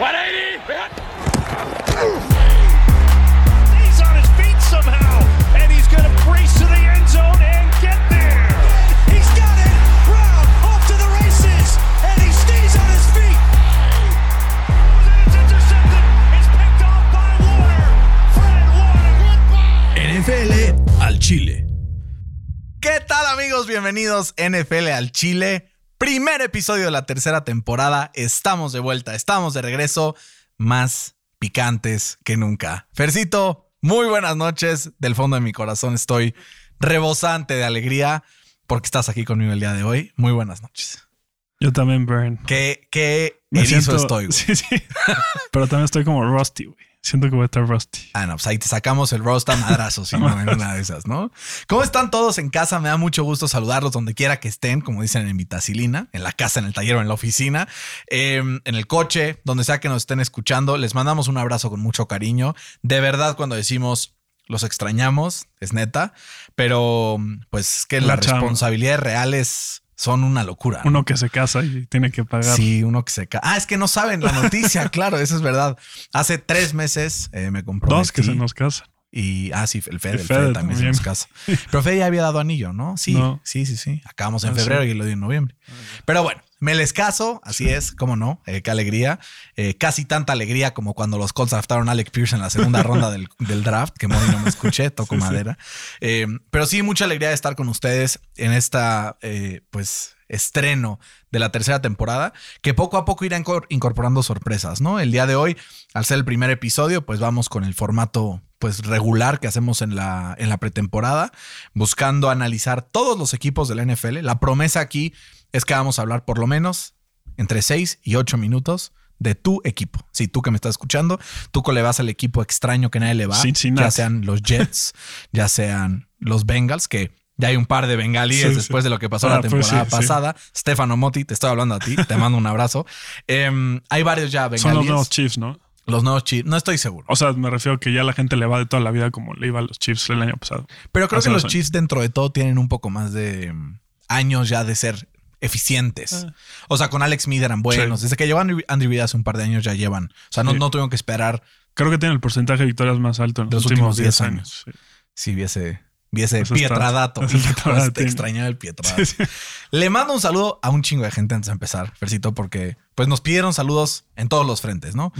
He's on his feet somehow, and he's going to brace to the end zone and get there. He's got it. Brown off to the races, and he stays on his feet. It's intercepted. It's picked off by Warner. Fred Warner. NFL al Chile. ¿Qué tal amigos? Bienvenidos NFL al Chile. Primer episodio de la tercera temporada. Estamos de vuelta, estamos de regreso. Más picantes que nunca. Fercito, muy buenas noches. Del fondo de mi corazón estoy rebosante de alegría porque estás aquí conmigo el día de hoy. Muy buenas noches. Yo también, Burn. Qué, qué Me erizo siento- estoy. güey. Sí, sí. Pero también estoy como rusty, güey. Siento que voy a estar rusty. Ah, no, pues ahí te sacamos el roast a madrazos, si no, en una de esas, ¿no? ¿Cómo están todos en casa? Me da mucho gusto saludarlos donde quiera que estén, como dicen en Vitacilina, en la casa, en el taller o en la oficina, eh, en el coche, donde sea que nos estén escuchando. Les mandamos un abrazo con mucho cariño. De verdad, cuando decimos los extrañamos, es neta, pero pues es que La las chamba. responsabilidades reales son una locura. Uno que se casa y tiene que pagar. Sí, uno que se ca- Ah, es que no saben la noticia, claro, eso es verdad. Hace tres meses eh, me comprometí. Dos que se nos casan. Y, ah, sí, el Fede, El el Fede, Fede también se nos casa. Pero Fede ya había dado anillo, ¿no? Sí, No. sí, sí, sí. Acabamos en Ah, febrero y lo di en noviembre. Pero bueno, me les caso, así es, cómo no, eh, qué alegría. Eh, casi tanta alegría como cuando los Colts draftaron a Alec Pierce en la segunda ronda del, del draft, que Moni no me escuché, toco Sí, sí. madera. Eh, pero sí, mucha alegría de estar con ustedes en esta, pues, estreno de la tercera temporada, que poco a poco irá incor- incorporando sorpresas, ¿no? El día de hoy, al ser el primer episodio, pues vamos con el formato pues regular que hacemos en la, en la pretemporada, buscando analizar todos los equipos de la NFL. La promesa aquí es que vamos a hablar por lo menos entre 6 y 8 minutos de tu equipo. Si tú que me estás escuchando, tú que le vas al equipo extraño que nadie le va, Cincinnati. ya sean los Jets, ya sean los Bengals, que ya hay un par de bengalíes Sí, sí. después de lo que pasó Ah, la pues temporada sí, sí. pasada. Stefano Motti, te estoy hablando a ti, te mando un abrazo. Em, hay varios ya bengalíes. Son los nuevos Chiefs, ¿no? Los nuevos Chiefs, no estoy seguro. O sea, me refiero que ya la gente le va de toda la vida como le iba a los Chiefs el año pasado. Pero creo hace que los Chiefs dentro de todo tienen un poco más de mm, años ya de ser eficientes. Ah. O sea, con Alex Smith eran buenos. Sí. Desde que llevan Andrew, Reid hace un par de años ya llevan. O sea, no, Sí. no tuvieron que esperar Creo que tiene el porcentaje de victorias más alto en los, los últimos últimos 10 10 años. Sí. si viese Eso Pietradato. está- Hijo, te bien. extrañaba el Pietradato. Sí, sí. Le mando un saludo a un chingo de gente antes de empezar, Fercito, porque pues nos pidieron saludos en todos los frentes, ¿no?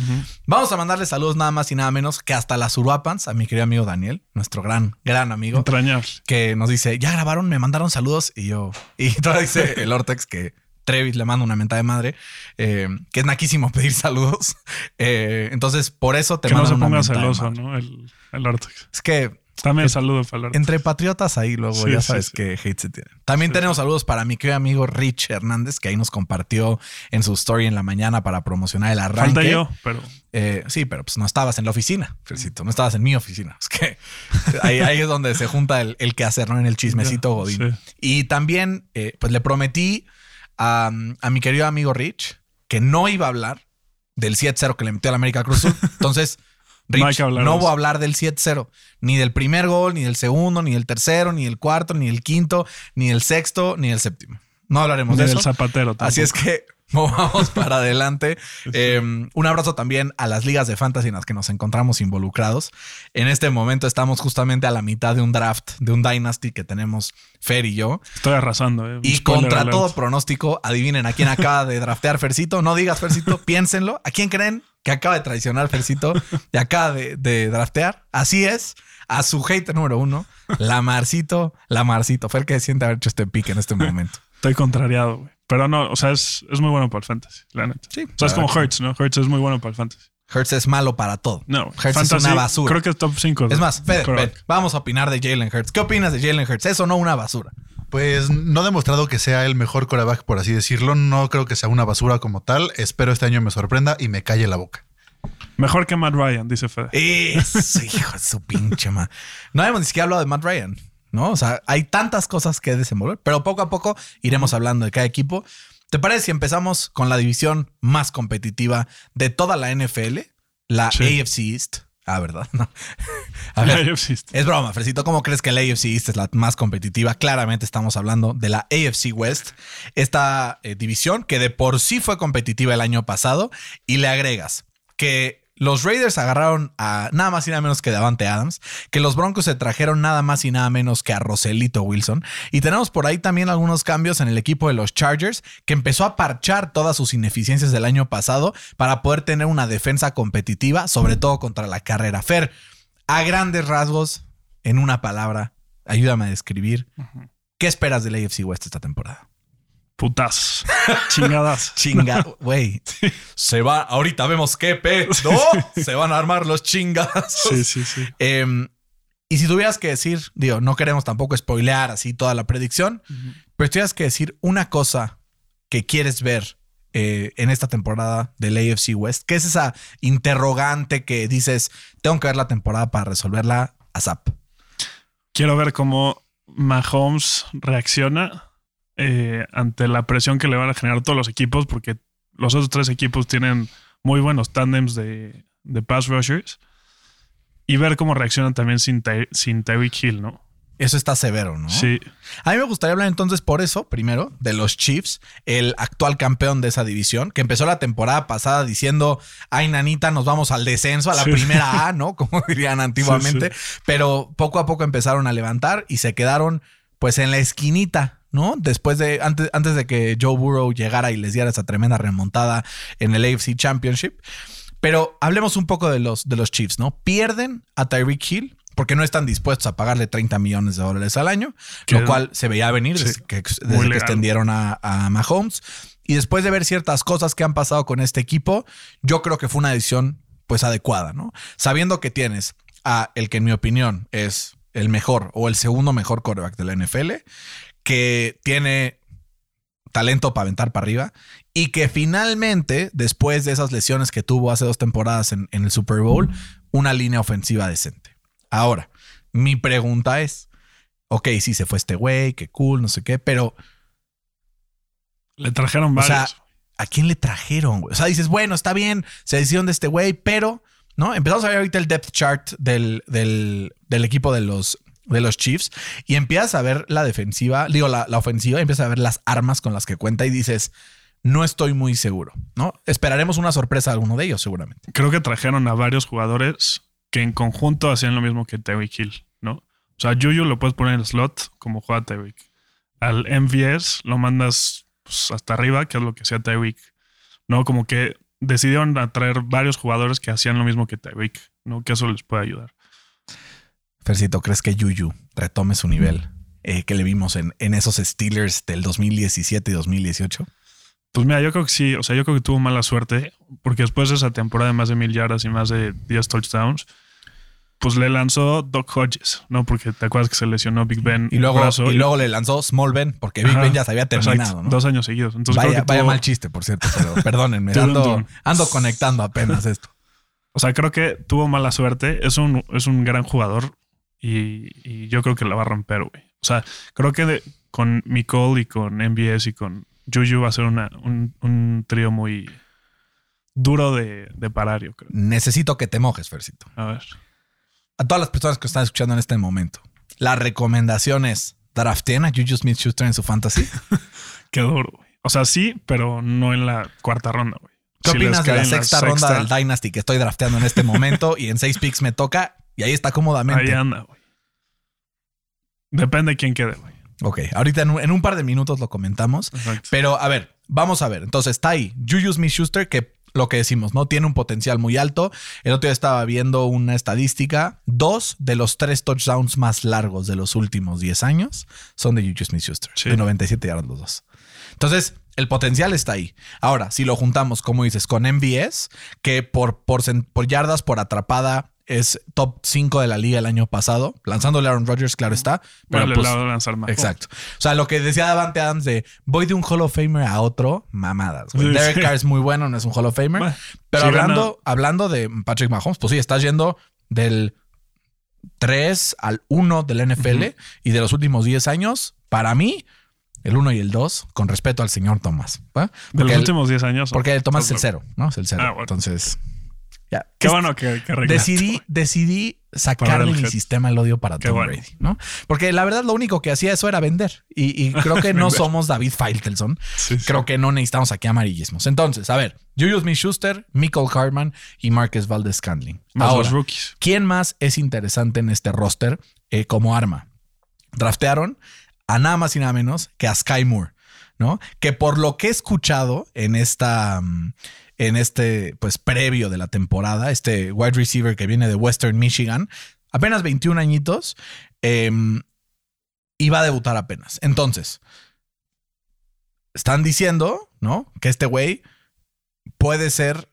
Vamos a mandarle saludos nada más y nada menos que hasta las Uruapans, a mi querido amigo Daniel, nuestro gran, gran amigo. Entrañable. que nos dice, ya grabaron, me mandaron saludos y yo, y todavía dice el Ortex que Trevis le manda una mentada de madre, eh, que es naquísimo pedir saludos. Eh, entonces, por eso te Que no mandan se una ponga mentada de celoso. ¿no? El, el Ortex. Es que También saludo para el Ortex. entre patriotas ahí luego Sí, ya sabes sí. que hate se tiene. También Sí, tenemos saludos para mi querido amigo Rich Hernández, que ahí nos compartió en su story en la mañana para promocionar el arranque. Falta yo, pero Eh, sí, pero pues no estabas en la oficina, Fercito, no estabas en mi oficina. Es que ahí, ahí es donde se junta el, el quehacer, ¿no? En el chismecito Godín. Y también, eh, pues le prometí a, a mi querido amigo Rich que no iba a hablar del 7-0 que le metió al América Cruz. Entonces, Rich, No voy a hablar del 7-0, ni del primer gol, ni del segundo, ni del tercero, ni del cuarto, ni del quinto, ni del sexto, ni del séptimo. No hablaremos ni de del eso. zapatero. Así es tampoco. que movamos para adelante. Eh, un abrazo también a las ligas de fantasy en las que nos encontramos involucrados. En este momento estamos justamente a la mitad de un draft, de un dynasty que tenemos Fer y yo. Estoy arrasando, ¿eh? Y Spoiler contra alert. todo pronóstico, adivinen a quién acaba de draftear Fercito. No digas Fercito, piénsenlo. ¿A quién creen que acaba de traicionar Fercito y acaba de, de draftear? Así es, a su hater número uno, Lamarcito, Lamarcito. Fer que siente haber hecho este pique en este momento. Estoy contrariado, güey. Pero no, o sea, es, es muy bueno para el fantasy, la neta. Sí, O sea, es como Hertz, ¿no? Hertz es muy bueno para el fantasy. Hertz es malo para todo. No, Hertz es una basura. Creo que es top 5. Es más, Fede, vamos a opinar de Jalen Hurts. ¿Qué opinas de Jalen Hurts? ¿Eso no una basura? Pues no ha demostrado que sea el mejor coreback, por así decirlo. No creo que sea una basura como tal. Espero este año me sorprenda y me calle la boca. Mejor que Matt Ryan, dice Fede. Eso, hijo de su pinche madre. No hemos ni siquiera hablado de Matt Ryan, ¿no? O sea, hay tantas cosas que desenvolver, pero poco a poco iremos hablando de cada equipo. ¿Te parece si empezamos con la división más competitiva de toda la NFL? La Sí. AFC East. Ah, ¿verdad? No. A ver, La AFC East. es broma, Fresito. ¿Cómo crees que la AFC East es la más competitiva? Claramente estamos hablando de la AFC West, esta eh, división que de por sí fue competitiva el año pasado y le agregas que los Raiders agarraron a nada más y nada menos que Davante Adams, que los Broncos se trajeron nada más y nada menos que a Roselito Wilson. Y tenemos por ahí también algunos cambios en el equipo de los Chargers, que empezó a parchar todas sus ineficiencias del año pasado para poder tener una defensa competitiva, sobre todo contra la carrera. Fer, a grandes rasgos, en una palabra, ayúdame a describir, ¿qué esperas del AFC West esta temporada? Putas. Chingadas. Chinga, güey. Se va, ahorita vemos qué pe, ¿no? Se van a armar los chingadas. Sí, sí, sí. Em, y si tuvieras que decir, digo, no queremos tampoco spoilear así toda la predicción, pero si tuvieras que decir una cosa que quieres ver eh, en esta temporada del AFC West, ¿qué es esa interrogante que dices, tengo que ver la temporada para resolverla a? Quiero ver cómo Mahomes reacciona eh, ante la presión que le van a generar todos los equipos, porque los otros tres equipos tienen muy buenos tándems de, de pass rushers. Y ver cómo reaccionan también sin, Ty- sin Tyreek Hill, ¿no? Eso está severo, ¿no? Sí. A mí me gustaría hablar entonces por eso, primero, de los Chiefs, el actual campeón de esa división, que empezó la temporada pasada diciendo, ay, nanita, nos vamos al descenso, a la Sí. primera A, ¿no? Como dirían antiguamente. Pero poco a poco empezaron a levantar y se quedaron pues en la esquinita, ¿no? Después de, antes, antes de que Joe Burrow llegara y les diera esa tremenda remontada en el AFC Championship. Pero hablemos un poco de los, de los Chiefs, ¿no? Pierden a Tyreek Hill porque no están dispuestos a pagarle 30 millones de dólares al año, lo cual se veía venir Sí, desde, que, desde extendieron a, a Mahomes. Y después de ver ciertas cosas que han pasado con este equipo, yo creo que fue una decisión pues adecuada, ¿no? Sabiendo que tienes a el que en mi opinión es el mejor o el segundo mejor quarterback de la NFL, que tiene talento para aventar para arriba y que finalmente, después de esas lesiones que tuvo hace dos temporadas en, en el Super Bowl, una línea ofensiva decente. Ahora, mi pregunta es, ok, sí se fue este güey, qué cool, no sé qué, pero Le trajeron o sea, varios. ¿a quién le trajeron? güey? O sea, dices, bueno, está bien, se decisión de este güey, pero, ¿no? Empezamos a ver ahorita el depth chart del, del, del equipo de los, de los Chiefs y empiezas a ver la defensiva, digo, la, la ofensiva, y empiezas a ver las armas con las que cuenta y dices, no estoy muy seguro, ¿no? Esperaremos una sorpresa de alguno de ellos, seguramente. Creo que trajeron a varios jugadores que en conjunto hacían lo mismo que Tyreek Hill, ¿no? O sea, Juju lo puedes poner en el slot como juega Tyreek. Al MVS lo mandas pues, hasta arriba, que es lo que hacía Tyreek. ¿No? Como que decidieron atraer varios jugadores que hacían lo mismo que Tyreek, ¿no? Que eso les puede ayudar. Fercito, ¿crees que Yuyu retome su nivel eh, que le vimos en, en esos Steelers del 2017 y 2018? Pues mira, yo creo que sí, o sea, yo creo que tuvo mala suerte, porque después de esa temporada de más de mil yardas y más de 10 touchdowns, pues le lanzó Doc Hodges, ¿no? Porque te acuerdas que se lesionó Big Ben. Y luego, y luego le lanzó Small Ben, porque Big Ajá, Ben ya se había terminado, ¿no? Dos años seguidos. Entonces vaya creo que vaya mal chiste, por cierto, pero perdónenme, ando, ando conectando apenas esto. O sea, creo que tuvo mala suerte. Es un, es un gran jugador y, y yo creo que la va a romper, güey. O sea, creo que de- con Nicole y con MBS y con Juju va a ser una, un, un trío muy duro de, de parar, yo creo. Necesito que te mojes, Fercito. A ver. A todas las personas que están escuchando en este momento, la recomendación es drafteen a Juju Smith-Schuster en su fantasy. Qué duro, güey. O sea, sí, pero no en la cuarta ronda, güey. ¿Qué Si opinas de la sexta ronda del Dynasty que estoy drafteando en este momento y en seis picks me toca y ahí está cómodamente? Ahí anda, güey. Depende de quién quede, güey. Ok, ahorita en un, en un par de minutos lo comentamos. Exacto. Pero a ver, vamos a ver. Entonces está ahí Juju Smith Schuster, que lo que decimos, ¿no? Tiene un potencial muy alto. El otro día estaba viendo una estadística. Dos de los tres touchdowns más largos de los últimos 10 años son de Juju Smith Schuster. Sí. De 97 yardas los dos. Entonces, el potencial está ahí. Ahora, si lo juntamos, como dices, con MVS, que por, por, por yardas por atrapada es top 5 de la liga el año pasado, lanzándole a Aaron Rodgers, claro está. Pero Pero pues, va a lanzar más. Exacto. O sea, lo que decía Davante Adams de voy de un Hall of Famer a otro, mamadas. güey. Sí, Derek sí. Carr es muy bueno, no es un Hall of Famer. Bueno, pero sí hablando, hablando de Patrick Mahomes, pues sí, estás yendo del 3 al 1 del NFL y de los últimos 10 años, para mí, el 1 y el 2, con respeto al señor Thomas. ¿va? De Porque los el- últimos 10 años. porque Tomás es el Estás 0, ¿no? Es el 0. Ah, bueno. Entonces, Ya. Qué Es- bueno que, que. Decidí, decidí sacarle mi sistema el odio para Qué Tom bueno. Brady, ¿no? Porque la verdad lo único que hacía eso era vender. Y, y creo que no somos David Feitelson. Sí, sí. Creo que no necesitamos aquí amarillismos. Entonces, a ver, Julius Smith-Schuster, Michael Carman y Marcus Valdez Scantling. Más Ahora, los rookies. ¿quién más es interesante en este roster eh, como arma? Draftearon a nada más y nada menos que a Sky Moore, ¿no? Que por lo que he escuchado en esta, mm, en este, pues previo de la temporada, este wide receiver que viene de Western Michigan, apenas 21 añitos, eh, iba a debutar apenas. Entonces, están diciendo, ¿no? Que este güey puede ser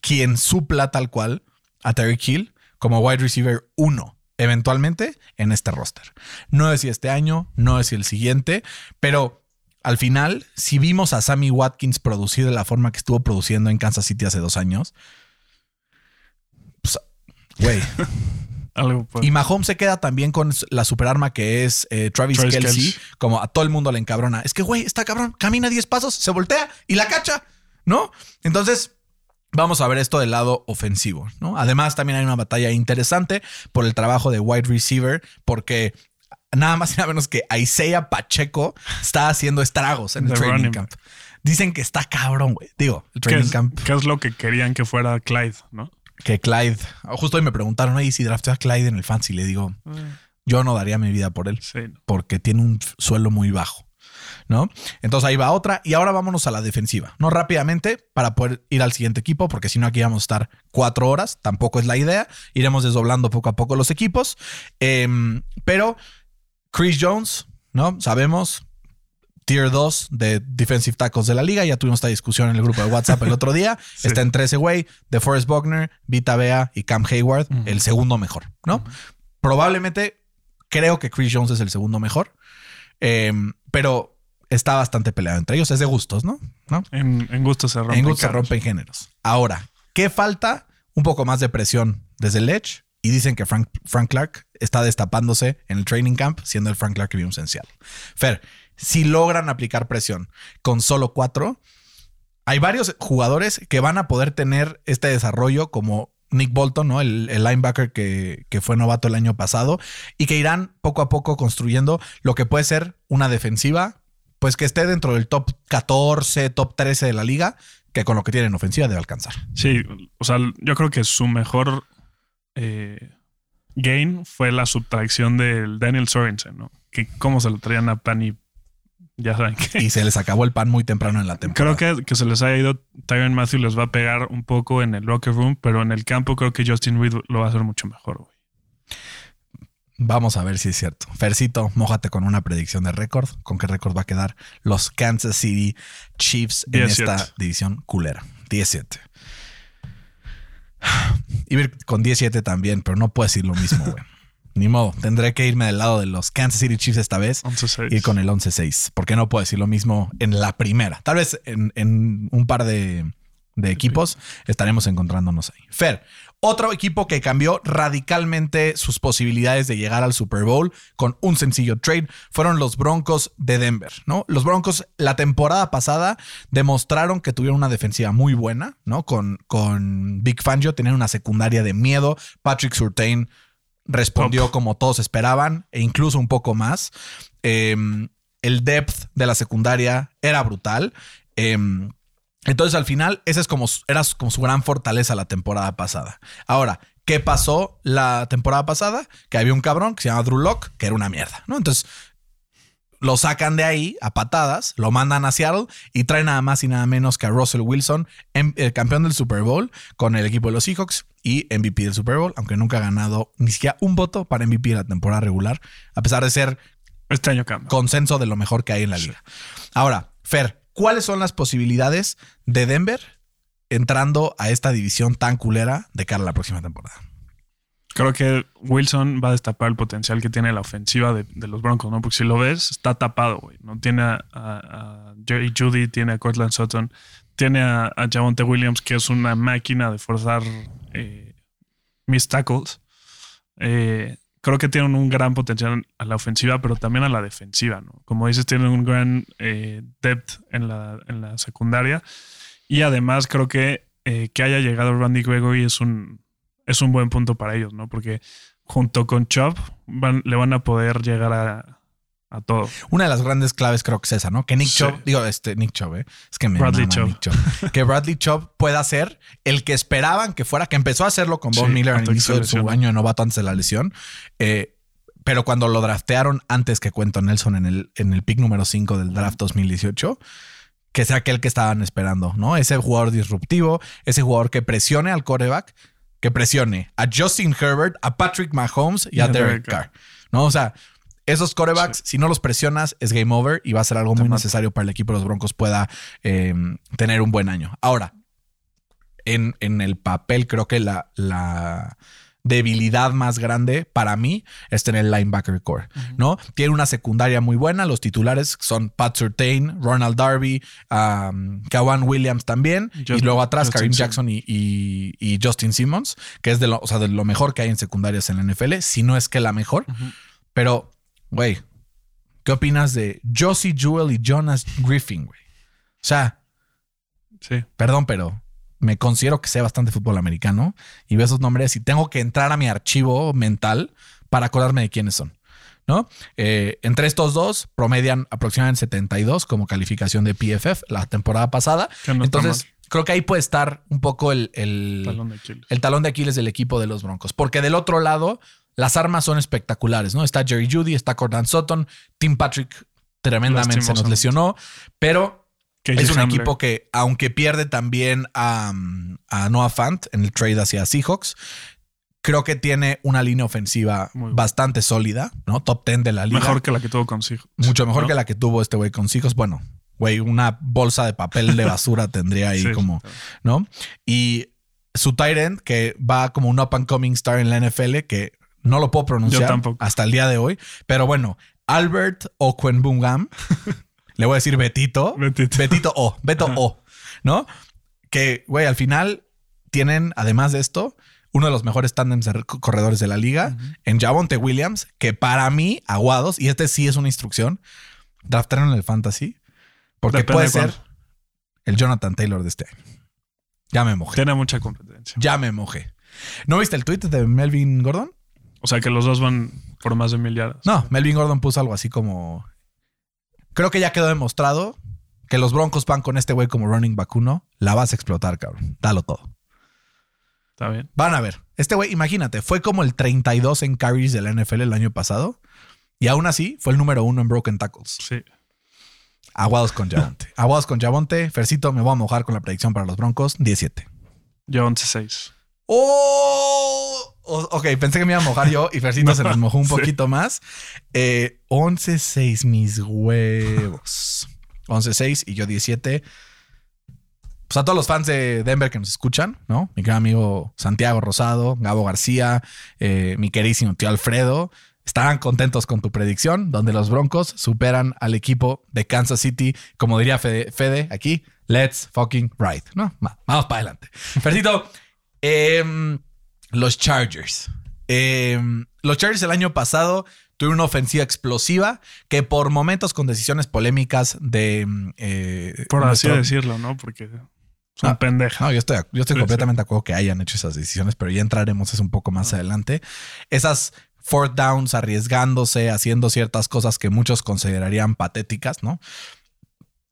quien supla tal cual a Terry Hill como wide receiver 1 eventualmente en este roster. No es si este año, no es si el siguiente, pero al final, si vimos a Sammy Watkins producir de la forma que estuvo produciendo en Kansas City hace dos años, pues, güey. Y Mahomes se queda también con la superarma que es eh, Travis, Travis Kelsey, Kelce. como a todo el mundo le encabrona. Es que, güey, está cabrón, camina 10 pasos, se voltea y la cacha, ¿no? Entonces, vamos a ver esto del lado ofensivo, ¿no? Además, también hay una batalla interesante por el trabajo de wide receiver, porque nada más y nada menos que Isaiah Pacheco está haciendo estragos en el training camp. Dicen que está cabrón, güey. Digo, el ¿Qué training es, camp qué es lo que querían que fuera Clyde, no? que Clyde. Justo hoy me preguntaron, oye, si drafté a Clyde en el fancy, le digo, yo no daría mi vida por él Sí. porque tiene un suelo muy bajo, ¿no? Entonces ahí va otra y ahora vámonos a la defensiva, ¿no? Rápidamente para poder ir al siguiente equipo, porque si no aquí vamos a estar cuatro horas, tampoco es la idea, iremos desdoblando poco a poco los equipos, Em, pero Chris Jones, ¿no? Sabemos. Tier 2 de defensive tackles de la liga. Ya tuvimos esta discusión en el grupo de WhatsApp el otro día. Sí. Está en 13 güey, de Forrest Buckner, Vita Bea y Cam Hayward, el segundo mejor, ¿no? Probablemente creo que Chris Jones es el segundo mejor, em, pero está bastante peleado entre ellos. Es de gustos, ¿no? ¿No? En, en gusto se rompe. en gustos se rompen géneros. Ahora, ¿qué falta? Un poco más de presión desde el edge. Y dicen que Frank, Frank Clark está destapándose en el training camp, siendo el Frank Clark que vimos en. Fer, si logran aplicar presión con solo cuatro, hay varios jugadores que van a poder tener este desarrollo como Nick Bolton, ¿no? El, el linebacker que, que fue novato el año pasado y que irán poco a poco construyendo lo que puede ser una defensiva, pues que esté dentro del top 14, top 13 de la liga, que con lo que tienen ofensiva debe alcanzar. Sí, o sea, yo creo que su mejor eh, gain fue la subtracción del Daniel Sorensen, ¿no? Que cómo se lo traían a Pani, ya saben que. Y se les acabó el pan muy temprano en la temporada. Creo que, que se les haya ido Tyron Matthew les va a pegar un poco en el locker room, pero en el campo creo que Justin Reed lo va a hacer mucho mejor, güey. Vamos a ver si es cierto. Fercito, mójate con una predicción de récord. ¿Con qué récord va a quedar los Kansas City Chiefs en 17. esta división culera? 17. Iba con 17 también, pero no puedo decir lo mismo, güey. Ni modo. Tendré que irme del lado de los Kansas City Chiefs esta vez. 11-6. Ir con el 11-6. Porque no puedo decir lo mismo en la primera. Tal vez en, en un par de, de equipos estaremos encontrándonos ahí. Fer, otro equipo que cambió radicalmente sus posibilidades de llegar al Super Bowl con un sencillo trade fueron los Broncos de Denver, ¿no? Los Broncos la temporada pasada demostraron que tuvieron una defensiva muy buena, ¿no? Con, con Big Fangio, tenían una secundaria de miedo. Patrick Surtain respondió Top. como todos esperaban e incluso un poco más. Em, el depth de la secundaria era brutal. Em, entonces al final esa es como, su- era como su gran fortaleza la temporada pasada. Ahora, ¿qué pasó la temporada pasada? Que había un cabrón que se llama Drew Lock, que era una mierda, ¿no? Entonces lo sacan de ahí a patadas, lo mandan a Seattle y traen nada más y nada menos que a Russell Wilson, em- el campeón del Super Bowl con el equipo de los Seahawks y MVP del Super Bowl, aunque nunca ha ganado ni siquiera un voto para MVP de la temporada regular, a pesar de ser Este año cambia. consenso de lo mejor que hay en la liga. Ahora, Fer, ¿cuáles son las posibilidades de Denver entrando a esta división tan culera de cara a la próxima temporada? Creo que Wilson va a destapar el potencial que tiene la ofensiva de, los Broncos, ¿no? Porque si lo ves, está tapado, güey. No tiene a Jerry Judy, tiene a Cortland Sutton, tiene a, a Javonte Williams, que es una máquina de forzar eh, mis tackles. Eh, creo que tienen un gran potencial a la ofensiva, pero también a la defensiva, ¿no? Como dices, tienen un gran eh, depth en la, en la secundaria. Y además creo que eh, que haya llegado Randy Gregory es un, es un buen punto para ellos, ¿no? Porque junto con van- le van a poder llegar a, a todo. Una de las grandes claves creo que es esa, ¿no? Que Nick Sí. Chubb, digo, este, Nick Chubb, ¿eh? Es que me Bradley mama Chubb. Nick Chubb. Que Bradley Chubb pueda ser el que esperaban que fuera, que empezó a hacerlo con Von Sí, Miller en el inicio de su año de novato antes de la lesión. Eh, pero cuando lo draftearon antes que Cuento Nelson en el, en el pick número 5 del draft 2018, que sea aquel que estaban esperando, ¿no? Ese jugador disruptivo, ese jugador que presione al quarterback, que presione a Justin Herbert, a Patrick Mahomes y a Derek Carr, ¿no? O sea, esos quarterbacks, si no los presionas, es game over y va a ser algo muy necesario para el equipo de los Broncos pueda eh, tener un buen año. Ahora, en, en el papel, creo que la, la debilidad más grande para mí es tener el linebacker core, ¿no? Tiene una secundaria muy buena. Los titulares son Pat Surtain, Ronald Darby, um, Kawan Williams también. y luego atrás Karim. Jackson y, y- y Justin Simmons, que es de lo, o sea, de lo mejor que hay en secundarias en la NFL, si no es que la mejor. Pero, güey, ¿qué opinas de Josie Jewell y Jonas Griffin, güey? O sea, Sí. perdón, pero me considero que sé bastante fútbol americano y veo esos nombres y tengo que entrar a mi archivo mental para acordarme de quiénes son. ¿No? Eh, entre estos dos promedian aproximadamente 72 como calificación de PFF la temporada pasada. No Entonces, creo que ahí puede estar un poco el, el- Talón de el talón de Aquiles del equipo de los Broncos. Porque del otro lado, las armas son espectaculares, ¿no? Está Jerry Judy, está Cordan Sutton, Tim Patrick tremendamente se nos lesionó, pero es un equipo que, aunque pierde también a, a Noah Fant en el trade hacia Seahawks, creo que tiene una línea ofensiva bastante sólida, ¿no? Top 10 de la liga. Mejor que la que tuvo consigo. Mucho mejor ¿no? que la que tuvo este güey con Seahawks. Bueno, güey, una bolsa de papel de basura tendría ahí Sí, como. ¿no? Y su tight end, que va como un up and coming star en la NFL, que no lo puedo pronunciar Yo tampoco. hasta el día de hoy. Pero bueno, Albert Okwembungam, le voy a decir Betito. Betito. Betito O, Beto Ajá. O, ¿no? Que, güey, al final tienen, además de esto, uno de los mejores tándems de co- corredores de la liga en Javonte Williams, que para mí, aguados, y este sí es una instrucción, draftaron el fantasy, porque Depende puede de ser el Jonathan Taylor de este año. Ya me mojé. Tiene mucha competencia. Ya me mojé. ¿No viste el tweet de Melvin Gordon? O sea que los dos van por más de mil yardas. No, Melvin Gordon puso algo así como. Creo que ya quedó demostrado que los Broncos van con este güey como running back uno. La vas a explotar, cabrón. Dalo todo. Está bien. Van a ver. Este güey, imagínate, fue como el 32 en carries de la NFL el año pasado. Y aún así fue el número uno en broken tackles. Sí. Aguados con Javonte. Aguados con Javonte. Fercito, me voy a mojar con la predicción para los Broncos. 17. Ya 11-6. ¡Oh! Ok, pensé que me iba a mojar yo y Fercito se nos mojó un Sí. poquito más. Eh, 11-6, mis huevos. 11-6 y yo 17. Pues a todos los fans de Denver que nos escuchan, ¿no? Mi gran amigo Santiago Rosado, Gabo García, eh, mi queridísimo tío Alfredo, estarán contentos con tu predicción, donde los Broncos superan al equipo de Kansas City, como diría Fede, Fede aquí, let's fucking ride, ¿no? Va, vamos para adelante. Fercito, Em, los Chargers. Em, los Chargers el año pasado tuvieron una ofensiva explosiva que por momentos con decisiones polémicas de... em, eh, Por así decirlo, ¿no? Porque son Ah, pendejas. No, yo estoy, yo estoy Sí, completamente de acuerdo que hayan hecho esas decisiones, pero ya entraremos eso un poco más adelante. Esas fourth downs arriesgándose, haciendo ciertas cosas que muchos considerarían patéticas, ¿no?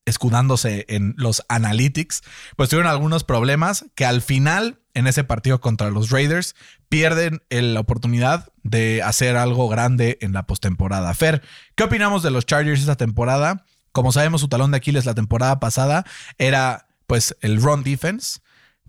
Escudándose en los analytics, pues tuvieron algunos problemas que al final, en ese partido contra los Raiders, pierden el- la oportunidad de hacer algo grande en la postemporada. Fer, ¿qué opinamos de los Chargers esta temporada? Como sabemos, su talón de Aquiles la temporada pasada era pues el run defense,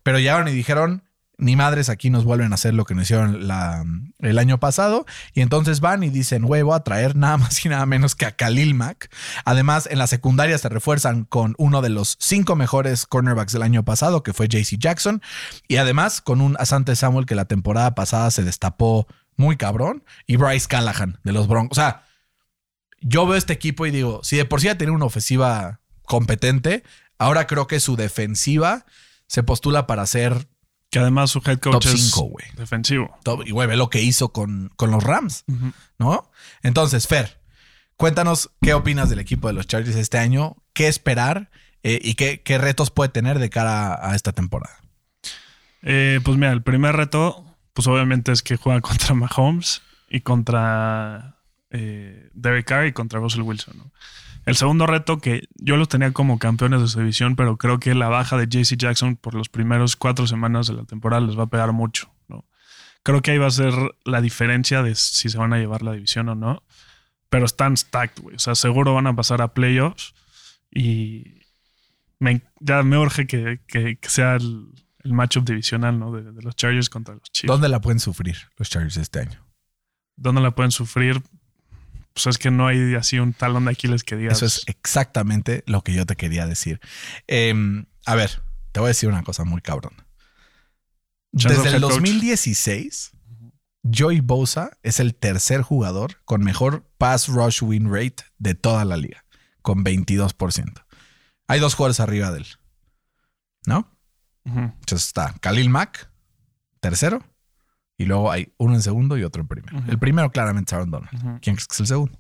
pero llegaron y dijeron, ni madres, aquí nos vuelven a hacer lo que nos hicieron la- el año pasado. Y entonces van y dicen, voy a traer nada más y nada menos que a Khalil Mack. Además, en la secundaria se refuerzan con uno de los cinco mejores cornerbacks del año pasado, que fue JC Jackson. Y además con un Asante Samuel que la temporada pasada se destapó muy cabrón. Y Bryce Callahan de los Broncos. O sea, yo veo este equipo y digo, si de por sí ya tiene una ofensiva competente, ahora creo que su defensiva se postula para ser Que además su head coach Top es cinco, defensivo. top. Y güey, ve lo que hizo con, con los Rams. ¿no? Entonces, Fer, cuéntanos qué opinas del equipo de los Chargers este año, qué esperar eh, y qué, qué retos puede tener de cara a, a esta temporada. Eh, pues mira, el primer reto, pues obviamente es que juega contra Mahomes y contra eh, Derek Carr y contra Russell Wilson. ¿no? El segundo reto que yo los tenía como campeones de su división, pero creo que la baja de JC Jackson por los primeros cuatro semanas de la temporada les va a pegar mucho. ¿no? Creo que ahí va a ser la diferencia de si se van a llevar la división o no. Pero están stacked, güey. O sea, seguro van a pasar a playoffs y me- ya me urge que, que- que sea el, el matchup divisional, ¿no? De, de los Chargers contra los Chiefs. ¿Dónde la pueden sufrir los Chargers este año? ¿Dónde la pueden sufrir? Pues es que no hay así un talón de Aquiles que digas. Eso es exactamente lo que yo te quería decir. Em, a ver, te voy a decir una cosa muy cabrón. Desde el head coach. 2016, Joey Bosa es el tercer jugador con mejor pass rush win rate de toda la liga, con 22%. Hay dos jugadores arriba de él, ¿no? Ujú. Entonces está Khalil Mack, tercero, y luego hay uno en segundo y otro en primero. El primero claramente es Aaron Donald. ¿Quién crees que es el segundo?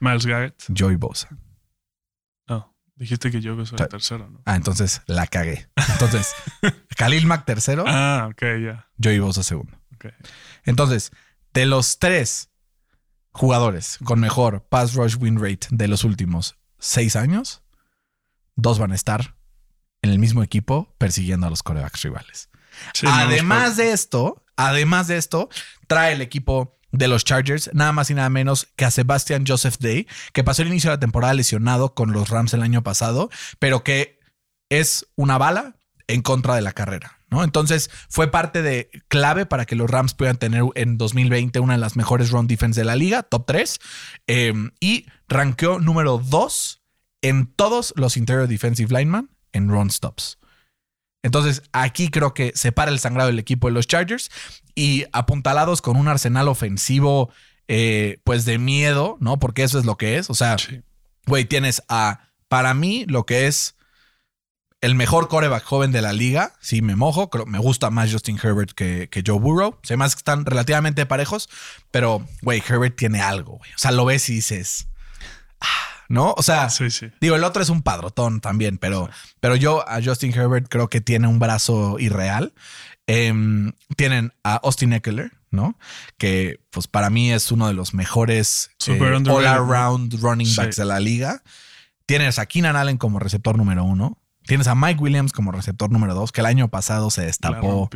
Miles Garrett. Joey Bosa. No, dijiste que yo soy el tercero, ¿no? Ah, entonces la cagué. Entonces, Khalil Mack tercero, Ah, ok, ya. Joey Bosa segundo. Entonces, de los tres jugadores con mejor pass rush win rate de los últimos seis años, dos van a estar en el mismo equipo persiguiendo a los corebacks rivales. Sí, no, además de esto, además de esto, trae el equipo de los Chargers nada más y nada menos que a Sebastian Joseph Day, que pasó el inicio de la temporada lesionado con los Rams el año pasado, pero que es una bala en contra de la carrera. ¿no? Entonces fue parte de clave para que los Rams puedan tener en 2020 una de las mejores run defense de la liga, top 3, eh, y ranqueó número 2 en todos los interior defensive linemen en run stops. Entonces, aquí creo que se para el sangrado del equipo de los Chargers y apuntalados con un arsenal ofensivo, eh, pues de miedo, ¿no? Porque eso es lo que es. O sea, Sí. güey, tienes a, para mí, lo que es el mejor coreback joven de la liga. Sí, me mojo. Creo, me gusta más Justin Herbert que, que Joe Burrow. Se hace que están relativamente parejos, pero, güey, Herbert tiene algo, güey. O sea, lo ves y dices, ah, ¿no? O sea, Sí, sí. Digo, el otro es un padrotón también, pero, pero yo a Justin Herbert creo que tiene un brazo irreal. Em, tienen a Austin Eckler, ¿no? Que pues para mí es uno de los mejores eh, all-around running backs de la liga. Tienes a Keenan Allen como receptor número uno. Tienes a Mike Williams como receptor número dos, que el año pasado se destapó.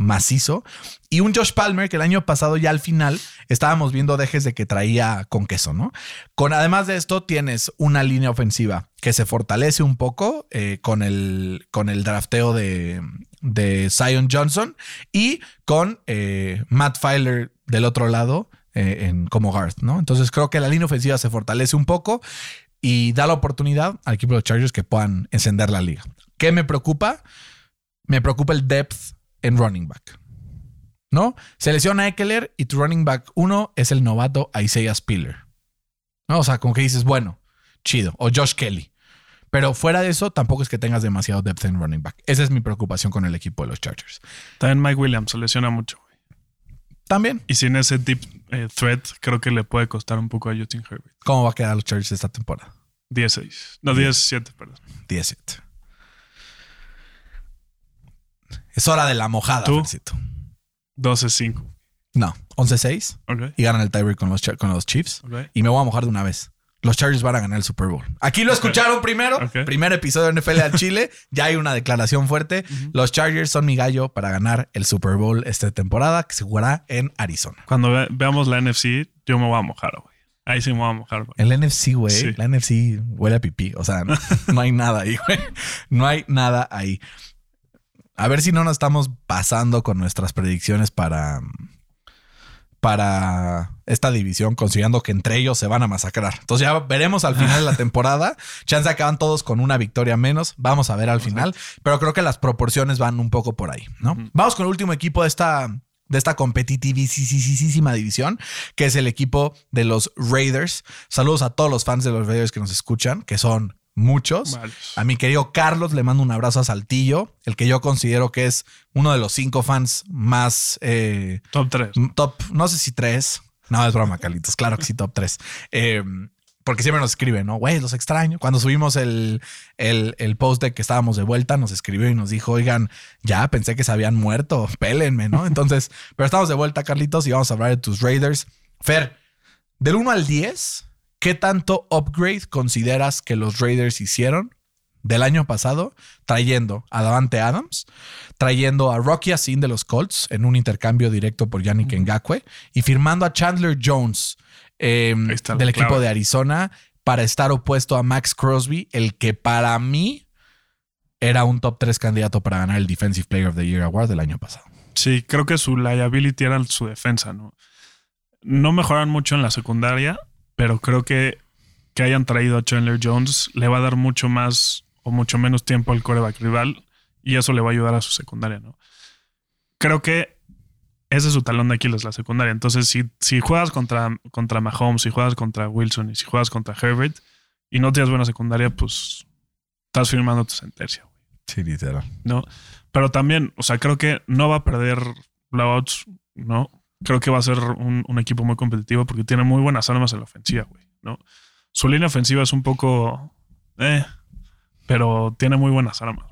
Macizo. Y un Josh Palmer que el año pasado ya al final estábamos viendo dejes de que traía con queso, ¿no? Con además de esto tienes una línea ofensiva que se fortalece un poco eh, con, el, con el drafteo de, Zion Johnson y con eh, Matt Filer del otro lado eh, en, como guard, ¿no? Entonces creo que la línea ofensiva se fortalece un poco y da la oportunidad al equipo de los Chargers que puedan encender la liga. ¿Qué me preocupa? Me preocupa el depth en running back. ¿No? Se lesiona Eckler y tu running back uno es el novato Isaiah Spiller. ¿No? O sea, como que dices, bueno, chido. O Josh Kelly. Pero fuera de eso, tampoco es que tengas demasiado depth en running back. Esa es mi preocupación con el equipo de los Chargers. También Mike Williams se lesiona mucho. También, Y sin ese deep eh, threat, creo que le puede costar un poco a Justin Herbert. ¿cómo va a quedar los Chargers esta temporada? 16. No, 17, perdón. 17. Es hora de la mojada, ¿Tú? Fercito. 12-5. No, 11-6 Ok. y ganan el tiebreak con los, con los Chiefs. Y me voy a mojar de una vez. Los Chargers van a ganar el Super Bowl. Aquí lo escucharon primero. Primer episodio de NFL al Chile. Ya hay una declaración fuerte. Los Chargers son mi gallo para ganar el Super Bowl esta temporada que se jugará en Arizona. Cuando ve- veamos la NFC, yo me voy a mojar, güey. Ahí sí me voy a mojar, güey. El NFC, güey. Sí. La NFC huele a pipí. O sea, no, no hay nada ahí, güey. No hay nada ahí. A ver si no nos estamos pasando con nuestras predicciones para, para esta división, considerando que entre ellos se van a masacrar. Entonces ya veremos al final de la temporada. Chance acaban todos con una victoria menos. Vamos a ver al final. Pero creo que las proporciones van un poco por ahí, ¿no? Vamos con el último equipo de esta, de esta competitivísima división, que es el equipo de los Raiders. Saludos a todos los fans de los Raiders que nos escuchan, que son muchos. Varios. A mi querido Carlos le mando un abrazo a Saltillo, el que yo considero que es uno de los cinco fans más eh, Top 3. top, no sé si tres. No, es broma, Carlitos. Claro que sí, top tres. Eh, porque siempre nos escriben, ¿no? Güey, los extraño. Cuando subimos el, el, el, post de que estábamos de vuelta, nos escribió y nos dijo, oigan, ya pensé que se habían muerto, pélenme, ¿no? Entonces, pero estamos de vuelta, Carlitos, y vamos a hablar de tus Raiders. Fer, del 1 al 10, ¿qué tanto upgrade consideras que los Raiders hicieron del año pasado, trayendo a Davante Adams, trayendo a Rocky Asin de los Colts en un intercambio directo por Yannick Ngakwe y firmando a Chandler Jones eh, del equipo de Arizona para estar opuesto a Max Crosby, el que para mí era un top 3 candidato para ganar el Defensive Player of the Year Award del año pasado. Sí, creo que su liability era su defensa, ¿no? No mejoran mucho en la secundaria, pero creo que que hayan traído a Chandler Jones le va a dar mucho más o mucho menos tiempo al coreback rival y eso le va a ayudar a su secundaria, ¿no? Creo que ese es su talón de Aquiles, la secundaria. Entonces, si, si juegas contra, contra Mahomes, si juegas contra Wilson y si juegas contra Herbert y no tienes buena secundaria, pues estás firmando tu sentencia. Sí, literal. ¿No? Pero también, o sea, creo que no va a perder blowouts, ¿no? Creo que va a ser un, un equipo muy competitivo porque tiene muy buenas armas en la ofensiva, güey, ¿no? Su línea ofensiva es un poco... Eh, pero tiene muy buenas armas.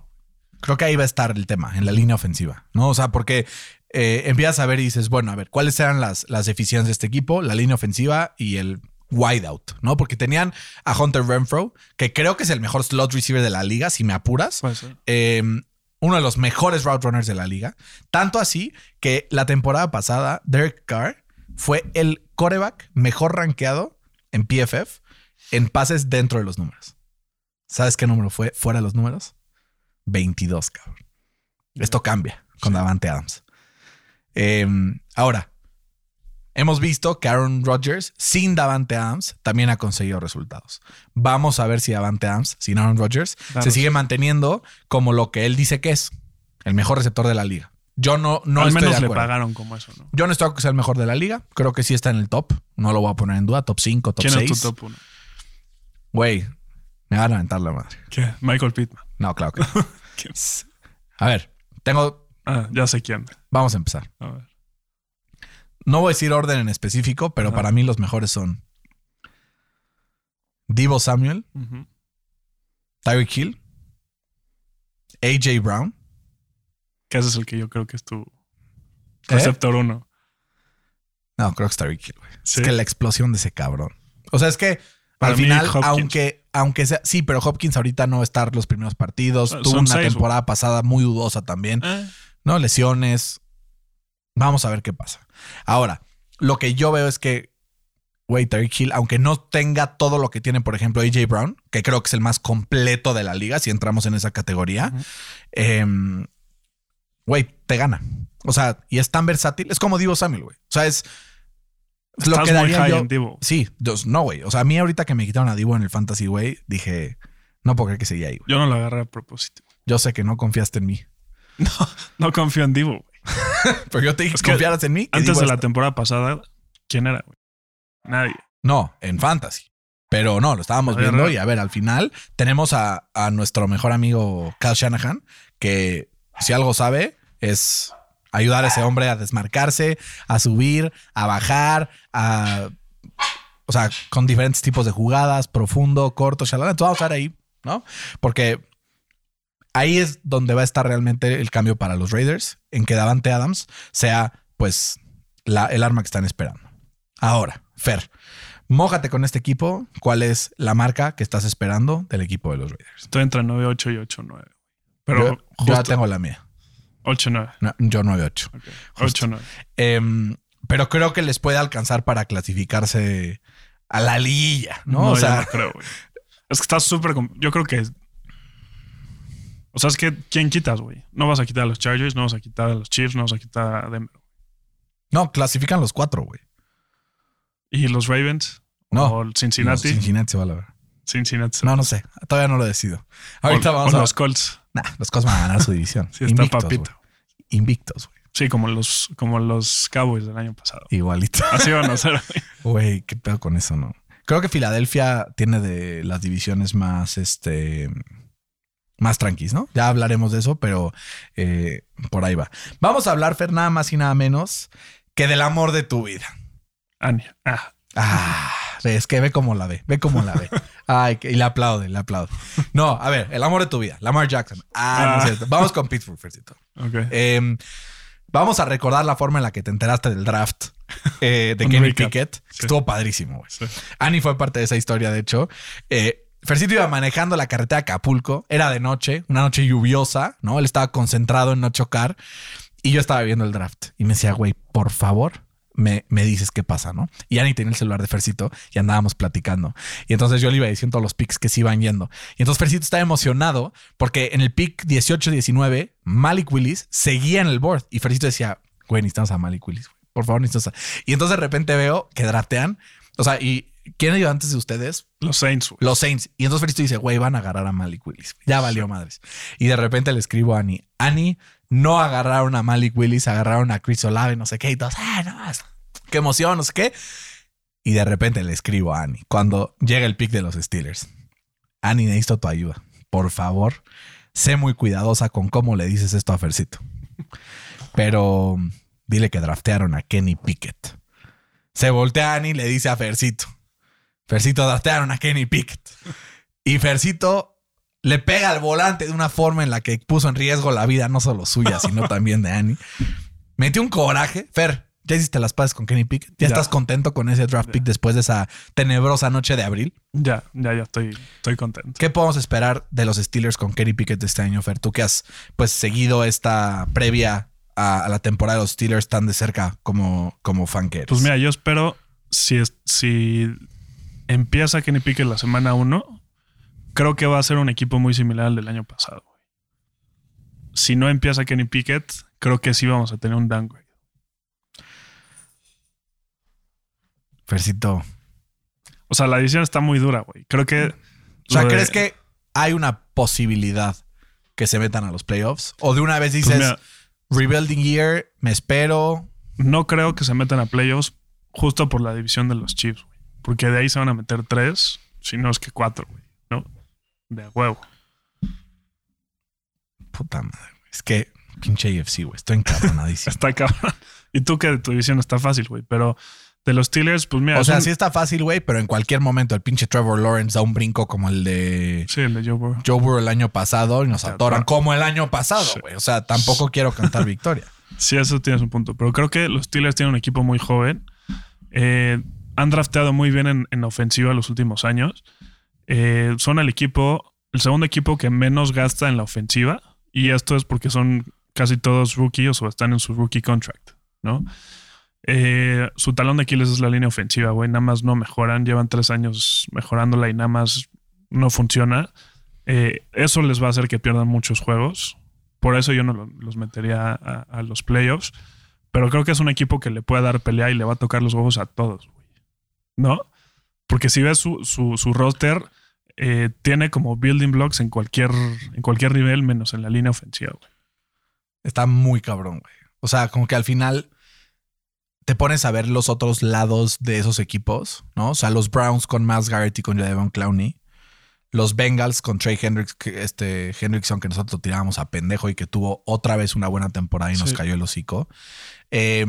Creo que ahí va a estar el tema, en la línea ofensiva, ¿no? O sea, porque eh, empiezas a ver y dices, bueno, a ver, ¿cuáles eran las, las deficiencias de este equipo? La línea ofensiva y el wideout, ¿no? Porque tenían a Hunter Renfro, que creo que es el mejor slot receiver de la liga, si me apuras. Eh, uno de los mejores route runners de la liga. Tanto así que la temporada pasada, Derek Carr fue el coreback mejor rankeado en PFF en pases dentro de los números. ¿Sabes qué número fue fuera de los números? 22, cabrón. Esto cambia con Davante Adams. Em, ahora, hemos visto que Aaron Rodgers sin Davante Adams también ha conseguido resultados. Vamos a ver si Davante Adams sin Aaron Rodgers se sigue manteniendo como lo que él dice que es el mejor receptor de la liga. Yo no, no Al estoy menos de le acuerdo. pagaron como eso, ¿no? Yo no estoy que sea el mejor de la liga. Creo que sí está en el top. No lo voy a poner en duda. Top 5, top ¿Quién 6. es tu top 1? Güey, me van a aventar la madre. ¿Qué? Michael Pittman. No, claro que no. ¿Quién? A ver, tengo. Ah, ya sé quién. Vamos a empezar. A ver. No voy a decir orden en específico, pero Ajá. para mí los mejores son Divo Samuel, Ujú. Tyreek Hill, AJ Brown. Que ese es el que yo creo que es tu ¿Eh? receptor 1. No, creo que es Tyreek Hill, güey. Sí. Es que la explosión de ese cabrón. O sea, es que Para al mí, final, Hopkins. aunque, aunque sea. Sí, pero Hopkins ahorita no va a estar los primeros partidos. Ah, Tuvo una seis, temporada pasada muy dudosa también. Eh, ¿no? Lesiones. Vamos a ver qué pasa. Ahora, lo que yo veo es que, güey, Tyreek Hill, aunque no tenga todo lo que tiene, por ejemplo, AJ Brown, que creo que es el más completo de la liga, si entramos en esa categoría, em, güey, te gana. O sea, y es tan versátil. Es como Divo Samuel, güey. O sea, es. lo que muy daría high yo- en Divo. Sí, dos- no, güey. O sea, a mí ahorita que me quitaron a Divo en el Fantasy, güey, dije, no puedo creer que seguía ahí, güey. Yo no lo agarré a propósito. Yo sé que no confiaste en mí. No confío en Divo. Pero yo te dije Es que confiaras en mí. Antes de la temporada pasada, ¿quién era? güey? Nadie. No, en fantasy. Pero no, lo estábamos ver, viendo ver. y a ver, al final tenemos a, a nuestro mejor amigo Kyle Shanahan, que si algo sabe es ayudar a ese hombre a desmarcarse, a subir, a bajar, a... O sea, con diferentes tipos de jugadas, profundo, corto, shalala. Entonces vamos a estar ahí, ¿no? Porque ahí es donde va a estar realmente el cambio para los Raiders, en que Davante Adams sea, pues, la- el arma que están esperando. Ahora, Fer, mójate con este equipo. ¿Cuál es la marca que estás esperando del equipo de los Raiders? Estoy entre 9-8 y 8-9. Pero yo, yo justo tengo la mía. 8-9. No, yo 9-8. Ok. Justo. 8-9. Em, pero creo que les puede alcanzar para clasificarse a la liguilla, ¿no? No, o sea, no creo, güey. Es que está súper. Yo creo que. O sea, es que ¿quién quitas, güey? No vas a quitar a los Chargers, no vas a quitar a los Chiefs, no vas a quitar a Denver. no, clasifican los cuatro, güey. ¿Y los Ravens? No. ¿O Cincinnati? No, Cincinnati se va a la ver. Cincinnati. No, no sé. Todavía no lo decido. Ahorita O- vamos o a. los Colts. Nah, los Cosmos van a ganar su división. Sí, está Invictos, papito. Invictos, güey. Sí, como los, como los Cowboys del año pasado. Igualito. Así van a ser. güey. Güey, qué pedo con eso, ¿no? Creo que Filadelfia tiene de las divisiones más, este, más tranquis, ¿no? Ya hablaremos de eso, pero eh, por ahí va. Vamos a hablar, Fer, nada más y nada menos que del amor de tu vida. Ania. Ah, Ah, Es que ve cómo la ve, ve cómo la ve. Ay, que- y le aplaude, le aplaude. No, a ver, el amor de tu vida, Lamar Jackson. Ah, no es Ah. cierto. Vamos con Pittsburgh, Fercito. Ok. Eh, vamos a recordar la forma en la que te enteraste del draft eh, de Kenny. Pickett. Sí. Estuvo padrísimo, güey. Sí. Annie fue parte de esa historia, de hecho. Eh, Fercito iba manejando la carretera a Acapulco. Era de noche, una noche lluviosa, ¿no? Él estaba concentrado en no chocar. Y yo estaba viendo el draft. Y me decía, güey, por favor, me, me dices qué pasa, ¿no? Y Annie tenía el celular de Fercito y andábamos platicando. Y entonces yo le iba diciendo todos los picks que se iban yendo. Y entonces Fercito estaba emocionado porque en el pick 18-19, Malik Willis seguía en el board. Y Fercito decía, güey, necesitamos a Malik Willis. Por favor, necesitamos a... Y entonces de repente veo que draftean. O sea, ¿y quién ha ido antes de ustedes? Los Saints. Los Saints. Y entonces Fercito dice, güey, van a agarrar a Malik Willis. Ya valió madres. Y de repente le escribo a Annie, Annie, no agarraron a Malik Willis, agarraron a Chris Olave, no sé qué. Y todos, ah, no más. Qué emoción, no sé qué. Y de repente le escribo a Annie cuando llega el pick de los Steelers. Annie, necesito tu ayuda. Por favor, sé muy cuidadosa con cómo le dices esto a Fercito. Pero dile que draftearon a Kenny Pickett. Se voltea a Annie y le dice a Fercito. Fercito draftearon a Kenny Pickett. Y Fercito le pega al volante de una forma en la que puso en riesgo la vida no solo suya, sino también de Annie. Metió un coraje. Fer, ya hiciste las paces con Kenny Pickett. ¿Ya, Ya. estás contento con ese draft pick después de esa tenebrosa noche de abril? Ya, ya, ya estoy, estoy contento. ¿Qué podemos esperar de los Steelers con Kenny Pickett este año, Fer? Tú que has pues seguido esta previa a, a la temporada de los Steelers tan de cerca como, como fan que eres. Pues mira, yo espero si, es- si empieza Kenny Pickett la semana 1, creo que va a ser un equipo muy similar al del año pasado. güey. Si no empieza Kenny Pickett, creo que sí vamos a tener un downgrade. Fercito. O sea, la decisión está muy dura, güey. Creo que. O sea, de- ¿crees que hay una posibilidad que se metan a los playoffs? O de una vez Pues dices, mira, rebuilding year, me espero. no creo que se metan a playoffs justo por la división de los Chiefs, güey. Porque de ahí se van a meter tres, si no es que cuatro, güey. ¿No? De huevo. Puta madre, güey. Es que pinche AFC, güey. Estoy encabronadísimo. Está cabrón. Y tú que de tu división está fácil, güey. Pero de los Steelers, pues mira. o sea, sí está fácil, güey, pero en cualquier momento el pinche Trevor Lawrence da un brinco como el de Sí, el de Joe Burrow. Joe Burrow el año pasado y nos Te atoran atora. como el año pasado, Sí. güey. O sea, tampoco quiero cantar victoria. Sí, eso tienes un punto. Pero creo que los Steelers tienen un equipo muy joven. Eh, han drafteado muy bien en, en ofensiva los últimos años. Eh, son el equipo, el segundo equipo que menos gasta en la ofensiva. Y esto es porque son casi todos rookies o están en su rookie contract, ¿no? Eh, su talón de Aquiles es la línea ofensiva, güey. Nada más no mejoran. Llevan tres años mejorándola y nada más no funciona. Eh, eso les va a hacer que pierdan muchos juegos. Por eso yo no lo- los metería a, a los playoffs. Pero creo que es un equipo que le puede dar pelea y le va a tocar los huevos a todos. ¿No? Porque si ves su, su- su roster, eh, tiene como building blocks en cualquier, en cualquier nivel, menos en la línea ofensiva, güey. Está muy cabrón, güey. O sea, como que al final te pones a ver los otros lados de esos equipos, ¿no? O sea, los Browns con Miles Garrett y con Jadevon Clowney. Los Bengals con Trey Hendricks, que- este Hendrickson que nosotros tirábamos a pendejo y que tuvo otra vez una buena temporada y nos Sí. cayó el hocico. Eh,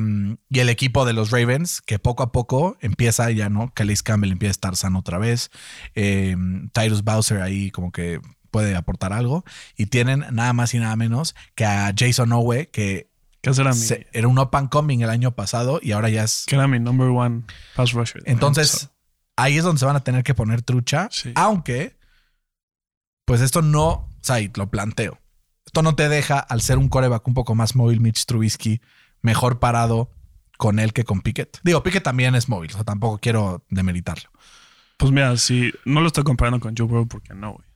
y el equipo de los Ravens, que poco a poco empieza ya, ¿no? Calais Campbell empieza a estar sano otra vez. Eh, Tyrus Bowser ahí como que puede aportar algo. Y tienen nada más y nada menos que a Jason Owe, que era se- era un up and coming el año pasado y ahora ya es. que era mi number one pass rusher. Entonces, ahí es donde se van a tener que poner trucha. Sí. Aunque, pues esto no, o sea, y lo planteo. Esto no te deja, al ser un coreback un poco más móvil, Mitch Trubisky, mejor parado con él que con Pickett. Digo, Pickett también es móvil, o sea, tampoco quiero demeritarlo. Pues mira, si no lo estoy comparando con Joe Burrow porque no, güey.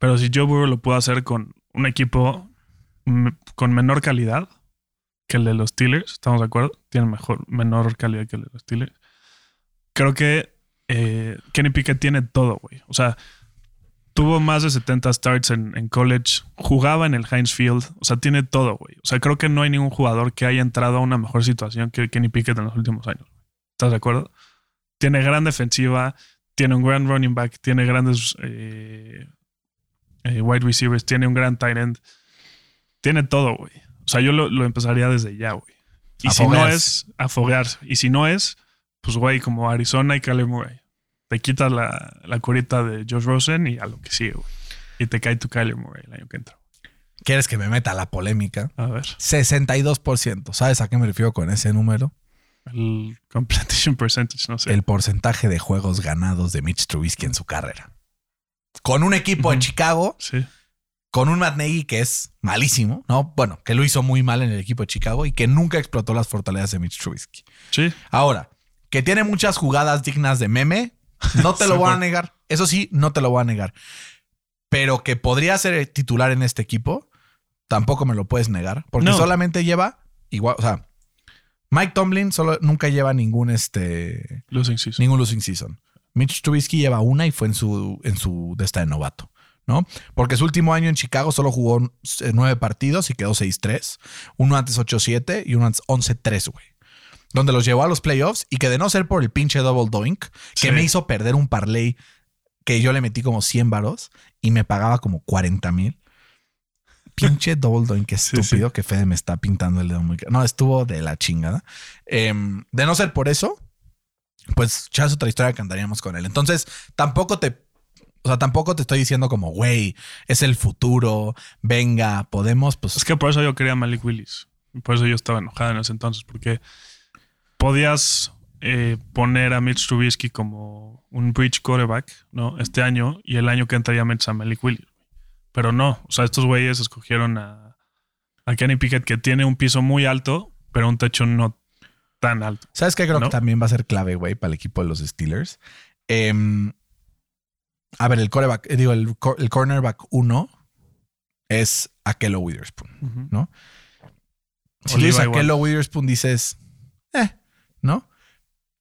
Pero si Joe Burrow lo pudo hacer con un equipo con menor calidad que el de los Steelers, ¿estamos de acuerdo? Tiene mejor, menor calidad que el de los Steelers. Creo que eh, Kenny Pickett tiene todo, güey. O sea, tuvo más de 70 starts en, en college, jugaba en el Heinz Field, o sea, tiene todo, güey. O sea, creo que no hay ningún jugador que haya entrado a una mejor situación que Kenny Pickett en los últimos años. ¿Estás de acuerdo? Tiene gran defensiva, tiene un gran running back, tiene grandes eh, eh, wide receivers, tiene un gran tight end. Tiene todo, güey. O sea, yo lo, lo empezaría desde ya, güey. Y A si no es, a foguearse. Y si no es, pues, güey, como Arizona y Caleb Murray. Te quitas la, la curita de Josh Rosen y a lo que sigue, güey. Y te cae tu Kyler Murray el año que entra. ¿Quieres que me meta la polémica? A ver, 62%. ¿Sabes a qué me refiero con ese número? el completion percentage, no sé. El porcentaje de juegos ganados de Mitch Trubisky en su carrera. Con un equipo de Ujú. Chicago, Sí. con un Matt Nagy que es malísimo, ¿no? Bueno, que lo hizo muy mal en el equipo de Chicago y que nunca explotó las fortalezas de Mitch Trubisky. Sí. Ahora, que tiene muchas jugadas dignas de meme, no te lo voy a negar. Eso sí, no te lo voy a negar. Pero que podría ser titular en este equipo, tampoco me lo puedes negar. Porque No. solamente lleva igual, o sea, Mike Tomlin solo nunca lleva ningún este Losing season. ningún losing season. Mitch Trubisky lleva una y fue en su en su de esta de novato, ¿no? Porque su último año en Chicago solo jugó eh, nueve partidos y quedó 6-3, uno antes 8-7 y uno antes 11-3, güey. Donde los llevó a los playoffs y que de no ser por el pinche double doink, que Sí. me hizo perder un parlay que yo le metí como 100 varos y me pagaba como 40 mil. Pinche double doink Sí, estúpido que Fede me está pintando el dedo muy... No, estuvo de la chingada. Em, de no ser por eso, pues ya es otra historia que andaríamos con él. Entonces, tampoco te... O sea, tampoco te estoy diciendo como, güey, es el futuro, venga, podemos, pues... Es que por eso yo quería a Malik Willis. Por eso yo estaba enojado en ese entonces, porque podías eh, poner a Mitch Trubisky como un bridge quarterback, ¿no? Este año y el año que entraría metes a Malik Willis. Pero no, o sea, estos güeyes escogieron a, a Kenny Pickett que tiene un piso muy alto, pero un techo no tan alto. ¿Sabes qué? Creo ¿No? que también va a ser clave, güey, para el equipo de los Steelers. Em, a ver, el coreback, eh, digo, el, cor- el cornerback 1 es Akello Witherspoon. ¿no? Si Oliva tú dices Witherspoon, dices, eh, ¿no?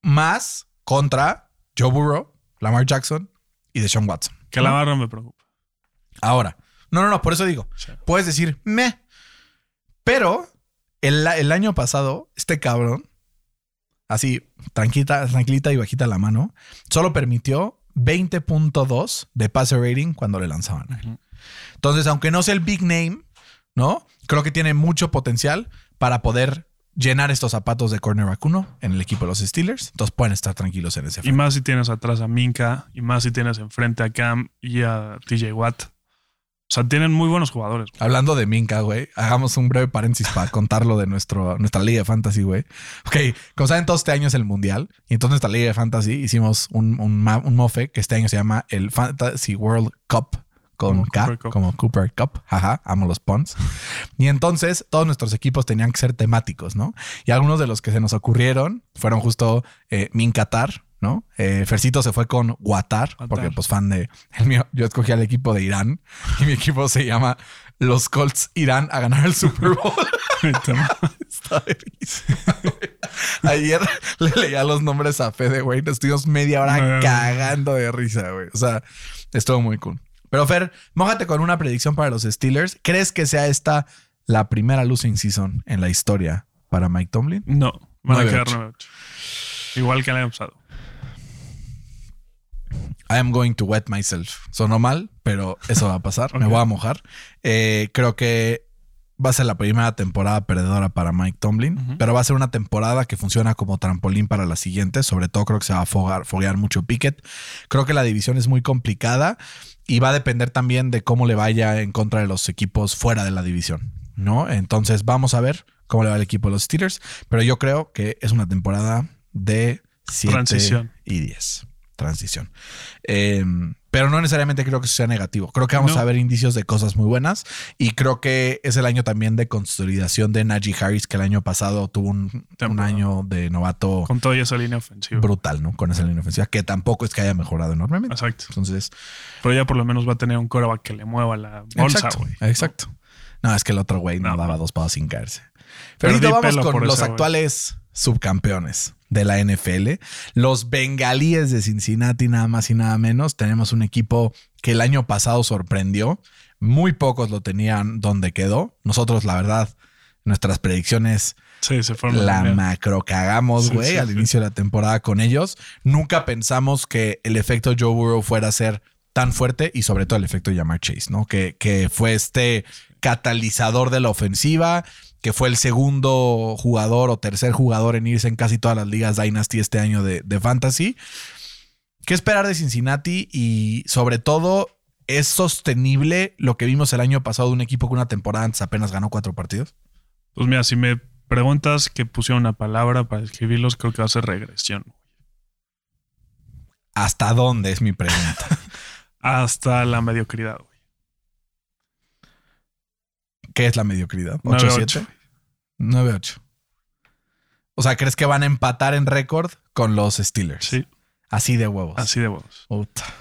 Más contra Joe Burrow, Lamar Jackson y Deshaun Watson. Que ¿no? la barra me preocupa. Ahora, no, no, no, por eso digo, Sí. puedes decir, me. Pero el, el año pasado, este cabrón, así, tranquilita, tranquilita y bajita la mano, solo permitió 20.2 de pase rating cuando le lanzaban. a él. Ujú. Entonces, aunque no sea el big name, ¿no? Creo que tiene mucho potencial para poder llenar estos zapatos de cornerback 1 en el equipo de los Steelers. Entonces pueden estar tranquilos en ese Y frente. más si tienes atrás a Minka, y más si tienes enfrente a Cam y a TJ Watt. O sea, tienen muy buenos jugadores. güey. Hablando de Minka, güey, hagamos un breve paréntesis para contarlo de nuestro, nuestra liga de fantasy, güey. Ok, como saben, todo este año es el mundial. Y entonces nuestra liga de fantasy hicimos un, un, un mofe que este año se llama el Fantasy World Cup con Como K, Cooper como Cooper Cup. Jaja, amo los puns. Y entonces todos nuestros equipos tenían que ser temáticos, ¿no? Y algunos de los que se nos ocurrieron fueron justo eh, Minkatar, ¿no? Eh, Fercito se fue con Guatar, Guatar. porque pues fan de el mío. Yo escogí al equipo de Irán y mi equipo se llama los Colts Irán a ganar el Super Bowl. Está. Ayer le leía los nombres a Fede, güey. Estuvimos media hora No. cagando de risa, güey. O sea, estuvo muy cool. Pero Fer, mójate con una predicción para los Steelers. ¿Crees que sea esta la primera losing season en la historia para Mike Tomlin? No, van a 9-8. quedar 9-8. Igual que el año pasado. I am going to wet myself. Sonó mal, pero eso va a pasar. Me voy a mojar. Eh, creo que va a ser la primera temporada perdedora para Mike Tomlin, pero va a ser una temporada que funciona como trampolín para la siguiente. Sobre todo creo que se va a fogar- foguear mucho Pickett. Creo que la división es muy complicada y va a depender también de cómo le vaya en contra de los equipos fuera de la división, ¿no? Entonces vamos a ver cómo le va el equipo de los Steelers, pero yo creo que es una temporada de 7 Transición. y 10. Transición. Eh, pero no necesariamente creo que eso sea negativo. Creo que vamos No. a ver indicios de cosas muy buenas y creo que es el año también de consolidación de Najee Harris, que el año pasado tuvo un, año de novato Con toda esa línea ofensiva. brutal, ¿no? Con esa línea ofensiva, que tampoco es que haya mejorado enormemente. Exacto. Entonces, Pero ya por lo menos va a tener un coreback que le mueva la bolsa, exacto, güey. exacto. No, es que el otro güey no, No. daba dos pasos sin caerse. Ferito, vamos con los ese actuales subcampeones de la NFL. Los bengalíes de Cincinnati, nada más y nada menos. Tenemos un equipo que el año pasado sorprendió. Muy pocos lo tenían donde quedó. Nosotros, la verdad, nuestras predicciones Sí, se fueron. la macro cagamos, güey, sí, al inicio de la temporada con ellos. Nunca pensamos que el efecto Joe Burrow fuera a ser tan fuerte y sobre todo el efecto Jamar Chase, ¿no? Que, que fue este catalizador de la ofensiva, que fue el segundo jugador o tercer jugador en irse en casi todas las ligas Dynasty este año de, de Fantasy. ¿qué esperar de Cincinnati? Y sobre todo, ¿es sostenible lo que vimos el año pasado de un equipo que una temporada antes apenas ganó cuatro partidos? Pues mira, si me preguntas que pusieron una palabra para escribirlos, creo que va a ser regresión. ¿Hasta dónde es mi pregunta? Hasta la mediocridad. ¿Qué es la mediocridad? 9-8. 8-7. 9-8. O sea, ¿crees que van a empatar en récord con los Steelers? Sí, Así de huevos. así de huevos.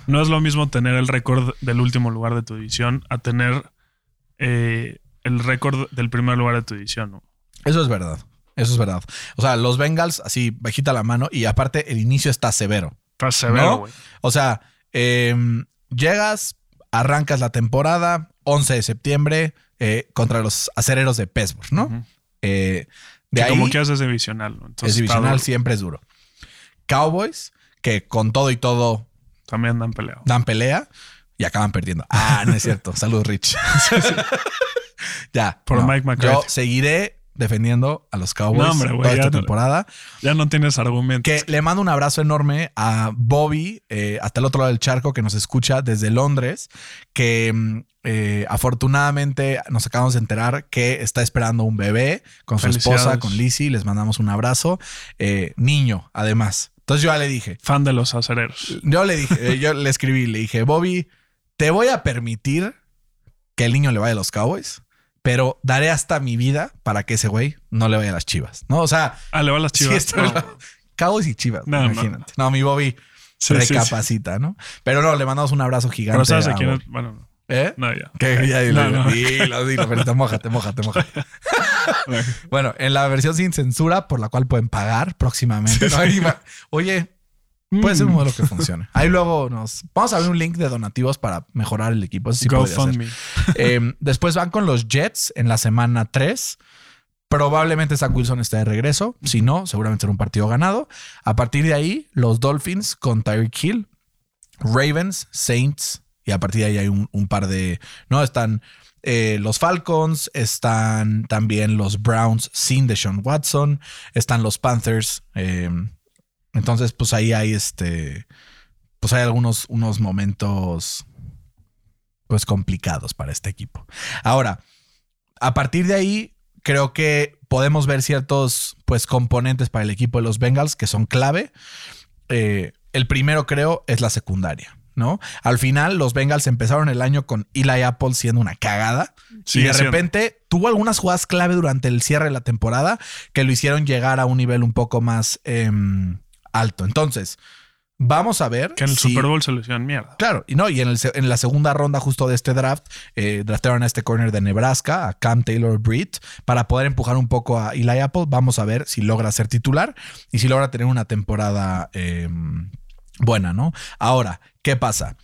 No es lo mismo tener el récord del último lugar de tu división a tener eh, el récord del primer lugar de tu división. ¿no? Eso es verdad. Eso es verdad. O sea, los Bengals, así, bajita la mano. Y aparte, el inicio está severo. Está severo, ¿No? güey. O sea, em, llegas, arrancas la temporada, 11 de septiembre, eh, contra los acereros de Pittsburgh, ¿no? Eh, de ahí, como que haces divisional. Entonces, es divisional, siempre es duro. Cowboys, que con todo y todo También dan pelea. dan pelea y acaban perdiendo. Ah, no es cierto. Salud, Rich. ya. Por no. Mike McCarthy. Yo seguiré defendiendo a los Cowboys No, hombre, güey, toda esta temporada. Ya no tienes argumentos. Que le mando un abrazo enorme a Bobby, eh, hasta el otro lado del charco, que nos escucha desde Londres, que mm, eh, afortunadamente nos acabamos de enterar que está esperando un bebé con su esposa, con Lizzie. Les mandamos un abrazo. Eh, niño, además. Entonces yo ya le dije, Fan de los acereros. yo le dije, eh, yo le escribí, le dije, Bobby, te voy a permitir que el niño le vaya a los Cowboys, pero daré hasta mi vida para que ese güey no le vaya a las chivas. No, o sea, Ah, le va a las chivas. No. Cowboys y chivas, No, no, imagínate. No, mi Bobby Sí, sí, sí. recapacita, ¿no? Pero no, le mandamos un abrazo gigante. Pero sabes a quién Bobby. Bueno, no. ¿Eh? No, ya. Dilo, No, no. dilo, dilo, pero te mójate, mójate, mójate. Bueno, en la versión sin censura, por la cual pueden pagar próximamente. Oye, puede ser un Mm. modelo que funcione. Ahí luego nos vamos a ver un link de donativos para mejorar el equipo. Eso sí. GoFundMe. Eh, después van con los Jets en la semana 3. Probablemente Zach Wilson esté de regreso. Si no, seguramente será un partido ganado. A partir de ahí, los Dolphins con Tyreek Hill, Ravens, Saints. Y a partir de ahí hay un, par de. No, están eh, los Falcons, están también los Browns sin Deshaun Watson, están los Panthers. eh, entonces, pues ahí hay este. Pues hay algunos unos momentos pues complicados para este equipo. Ahora, a partir de ahí, creo que podemos ver ciertos pues componentes para el equipo de los Bengals que son clave. Eh, el primero, creo, es la secundaria. ¿No? Al final, los Bengals empezaron el año con Eli Apple siendo una cagada. y de siendo. repente tuvo algunas jugadas clave durante el cierre de la temporada que lo hicieron llegar a un nivel un poco más em, alto. Entonces, vamos a ver. Que en el si- Super Bowl se le hicieron mierda. Claro, y no, y en, el en la segunda ronda justo de este draft, eh, draftearon a este corner de Nebraska, a Cam Taylor Britt, para poder empujar un poco a Eli Apple. Vamos a ver si logra ser titular y si logra tener una temporada eh, buena, ¿no? Ahora, ¿qué pasa?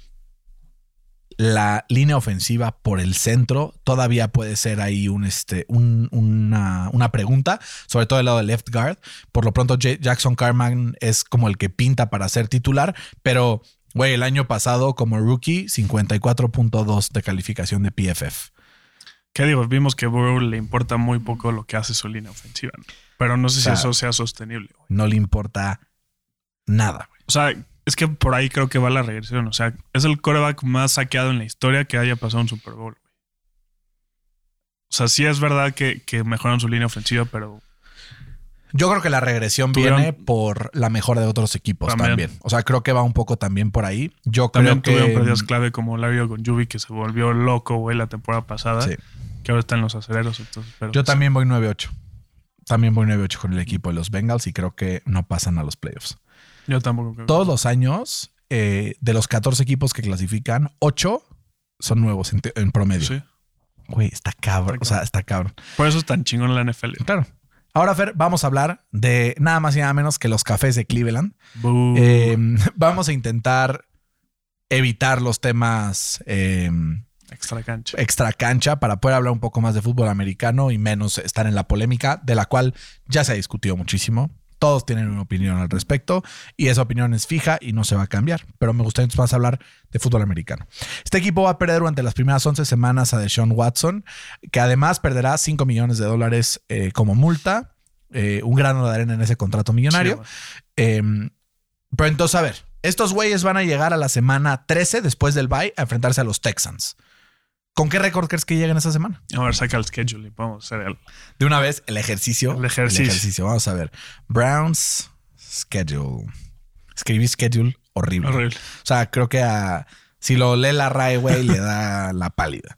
La línea ofensiva por el centro todavía puede ser ahí un, este, un- una, una pregunta, sobre todo del lado de left guard. Por lo pronto, J- Jackson Carman es como el que pinta para ser titular, pero Güey, el año pasado como rookie, 54.2 de calificación de PFF. ¿Qué digo? Vimos que Burrow le importa muy poco lo que hace su línea ofensiva. ¿no? Pero no sé si eso sea sostenible. güey. No le importa nada. güey. O sea, es que por ahí creo que va la regresión. O sea, es el coreback más saqueado en la historia que haya pasado un Super Bowl. güey. O sea, sí es verdad que, que mejoran su línea ofensiva, pero Yo creo que la regresión Tuvieron- viene por la mejora de otros equipos también. También. O sea, creo que va un poco también por ahí. Yo también creo tuvieron que. pérdidas clave como Larry Ogunjubi, que se volvió loco, güey, la temporada pasada. Sí. Que ahora está en los aceleros. Entonces, pero Yo también voy 9-8. También voy 9-8 con el equipo de los Bengals y creo que no pasan a los playoffs. Yo tampoco creo. Todos los años, eh, de los 14 equipos que clasifican, 8 son nuevos en, promedio. Sí. Güey, está cabrón. O sea, está cabrón. Por eso es tan chingón la NFL. Claro. Ahora, Fer, vamos a hablar de nada más y nada menos que los cafés de Cleveland. Eh, vamos a intentar evitar los temas eh, Extra cancha. extra cancha para poder hablar un poco más de fútbol americano y menos estar en la polémica, de la cual ya se ha discutido muchísimo. Todos tienen una opinión al respecto y esa opinión es fija y no se va a cambiar. Pero me gustaría entonces más hablar de fútbol americano. Este equipo va a perder durante las primeras 11 semanas a Deshaun Watson, que además perderá 5 millones de dólares eh, como multa, eh, un grano de arena en ese contrato millonario. Sí. Eh, pero entonces, a ver, Estos güeyes van a llegar a la semana 13 después del bye a enfrentarse a los Texans. ¿Con qué récord crees que lleguen esa semana? A ver, saca el schedule y vamos a hacer el. De una vez, el ejercicio. El ejercicio. Vamos a ver. Browns schedule. Escribí schedule horrible. Horrible. O sea, creo que a, si lo lee la RAE, güey, le da la pálida.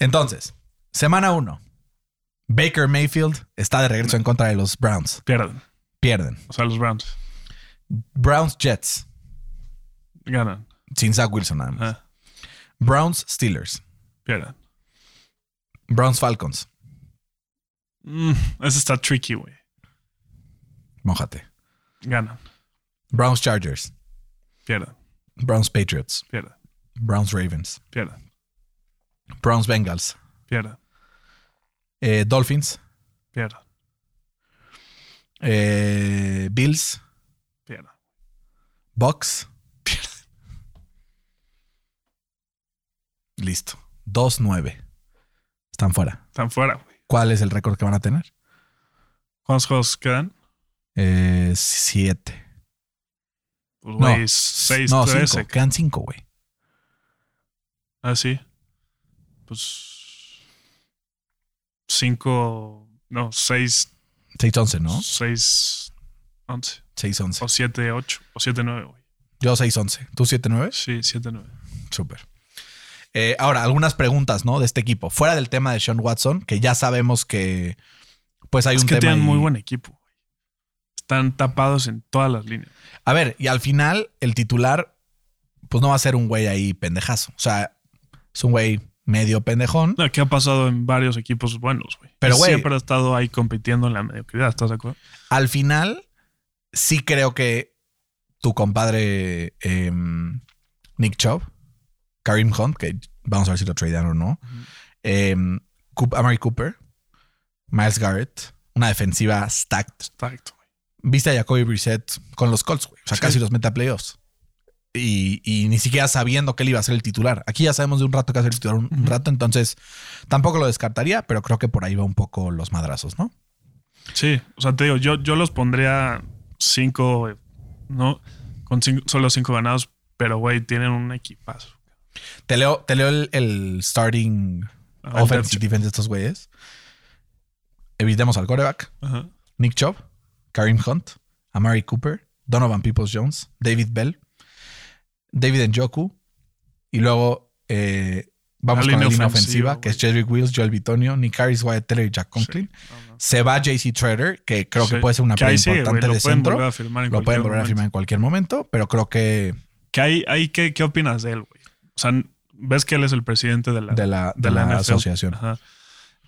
Entonces, semana 1. Baker Mayfield está de regreso en contra de los Browns. Pierden. Pierden. O sea, los Browns Browns Jets. ganan. Sin Zach Wilson nada más. Ah, Browns Steelers. Pierden. Browns Falcons. Mm, ese está tricky, güey. Mójate. Ganan. Browns Chargers. Pierden. Browns Patriots. Pierden. Browns Ravens. Pierden. Browns Bengals. Pierden. Eh, Dolphins. Pierden. Eh, Bills. Pierden. Bucks. Listo. 2-9. Están fuera. Están fuera, güey. ¿Cuál es el récord que van a tener? ¿Cuántos juegos quedan? Eh, siete. Pues, No, güey, 6, no, 13. cinco. Quedan cinco, güey. Ah, sí. Pues. 5. No, 6. 6-11, ¿no? 6. 11. 6-11. O 7, 8. O 7, 9, güey. Yo 6-11. ¿Tú 7-9? Sí, 7, 9. Súper. Eh, ahora, algunas preguntas, ¿no? De este equipo. Fuera del tema de Sean Watson, que ya sabemos que pues hay Es un que tema. tienen ahí. muy buen equipo. Están tapados en todas las líneas. A ver, y al final, el titular, pues no va a ser un güey ahí pendejazo. O sea, es un güey medio pendejón. No, que ha pasado en varios equipos buenos, güey. Pero, güey- Siempre ha estado ahí compitiendo en la mediocridad, ¿estás de acuerdo? Al final, sí creo que tu compadre em, Nick Chubb, Karim Hunt, que vamos a ver si lo tradean o no, Coop- Amari Cooper, Miles Garrett, una defensiva stacked. Viste a Jacoby Brissett con los Colts, güey. O sea, Sí. casi los mete a playoffs. Y, y ni siquiera sabiendo que él iba a ser el titular. Aquí ya sabemos de un rato que va a ser el titular un, rato, entonces tampoco lo descartaría, pero creo que por ahí va un poco los madrazos, ¿no? Sí, o sea, te digo, yo, yo los pondría cinco, ¿no? Con cinco- solo cinco ganados, pero, güey, tienen un equipazo. Te leo, te leo el, el starting Ah, offense y defense de estos güeyes. Evitemos al coreback. Ajá. Nick Chubb, Karim Hunt, Amari Cooper, Donovan Peoples Jones, David Bell, David Njoku. Y luego eh, vamos La con la línea ofensiva, ofensiva, que es. Jedrick Wills, Joel Bitonio, Nick Harris, Wyatt Teller y Jack Conklin. No. Se va JC Trader, que creo que puede ser una pieza importante de centro. Lo pueden volver a firmar en cualquier momento, pero creo que ¿Qué, hay, hay, qué, ¿Qué opinas de él, güey? O sea, ves que él es el presidente de la, de la, de la asociación. Ajá.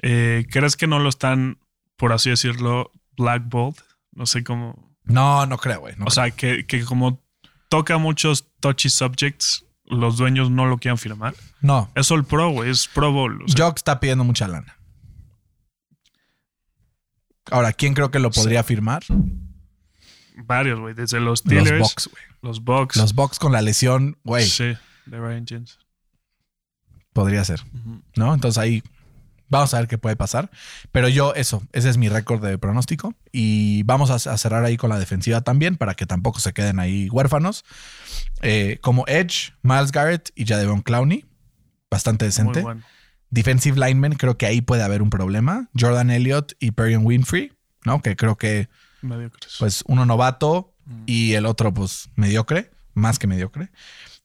Eh, ¿Crees que no lo están, por así decirlo, blackballed? No sé cómo. No, no creo, güey. no o sea, que, que como toca muchos touchy subjects, los dueños no lo quieran firmar. No, Es All Pro, güey. Es Pro Bowl. o sea, Jock está pidiendo mucha lana. Ahora, ¿quién creo que lo podría firmar? varios, güey. Desde los Los Steelers, Bucks, güey. los Bucks. Los Bucks con la lesión, güey, Sí, de Ryan Jensen. podría ser, ¿no? Entonces ahí vamos a ver qué puede pasar. Pero yo, eso, ese es mi récord de pronóstico. Y vamos a, a cerrar ahí con la defensiva también para que tampoco se queden ahí huérfanos. Eh, como Edge, Miles Garrett y Jadevon Clowney. Bastante decente. Bueno. Defensive lineman, creo que ahí puede haber un problema. Jordan Elliott y Perion Winfrey, ¿no? Que creo que Mediocres. pues uno novato y el otro pues mediocre, más que mediocre.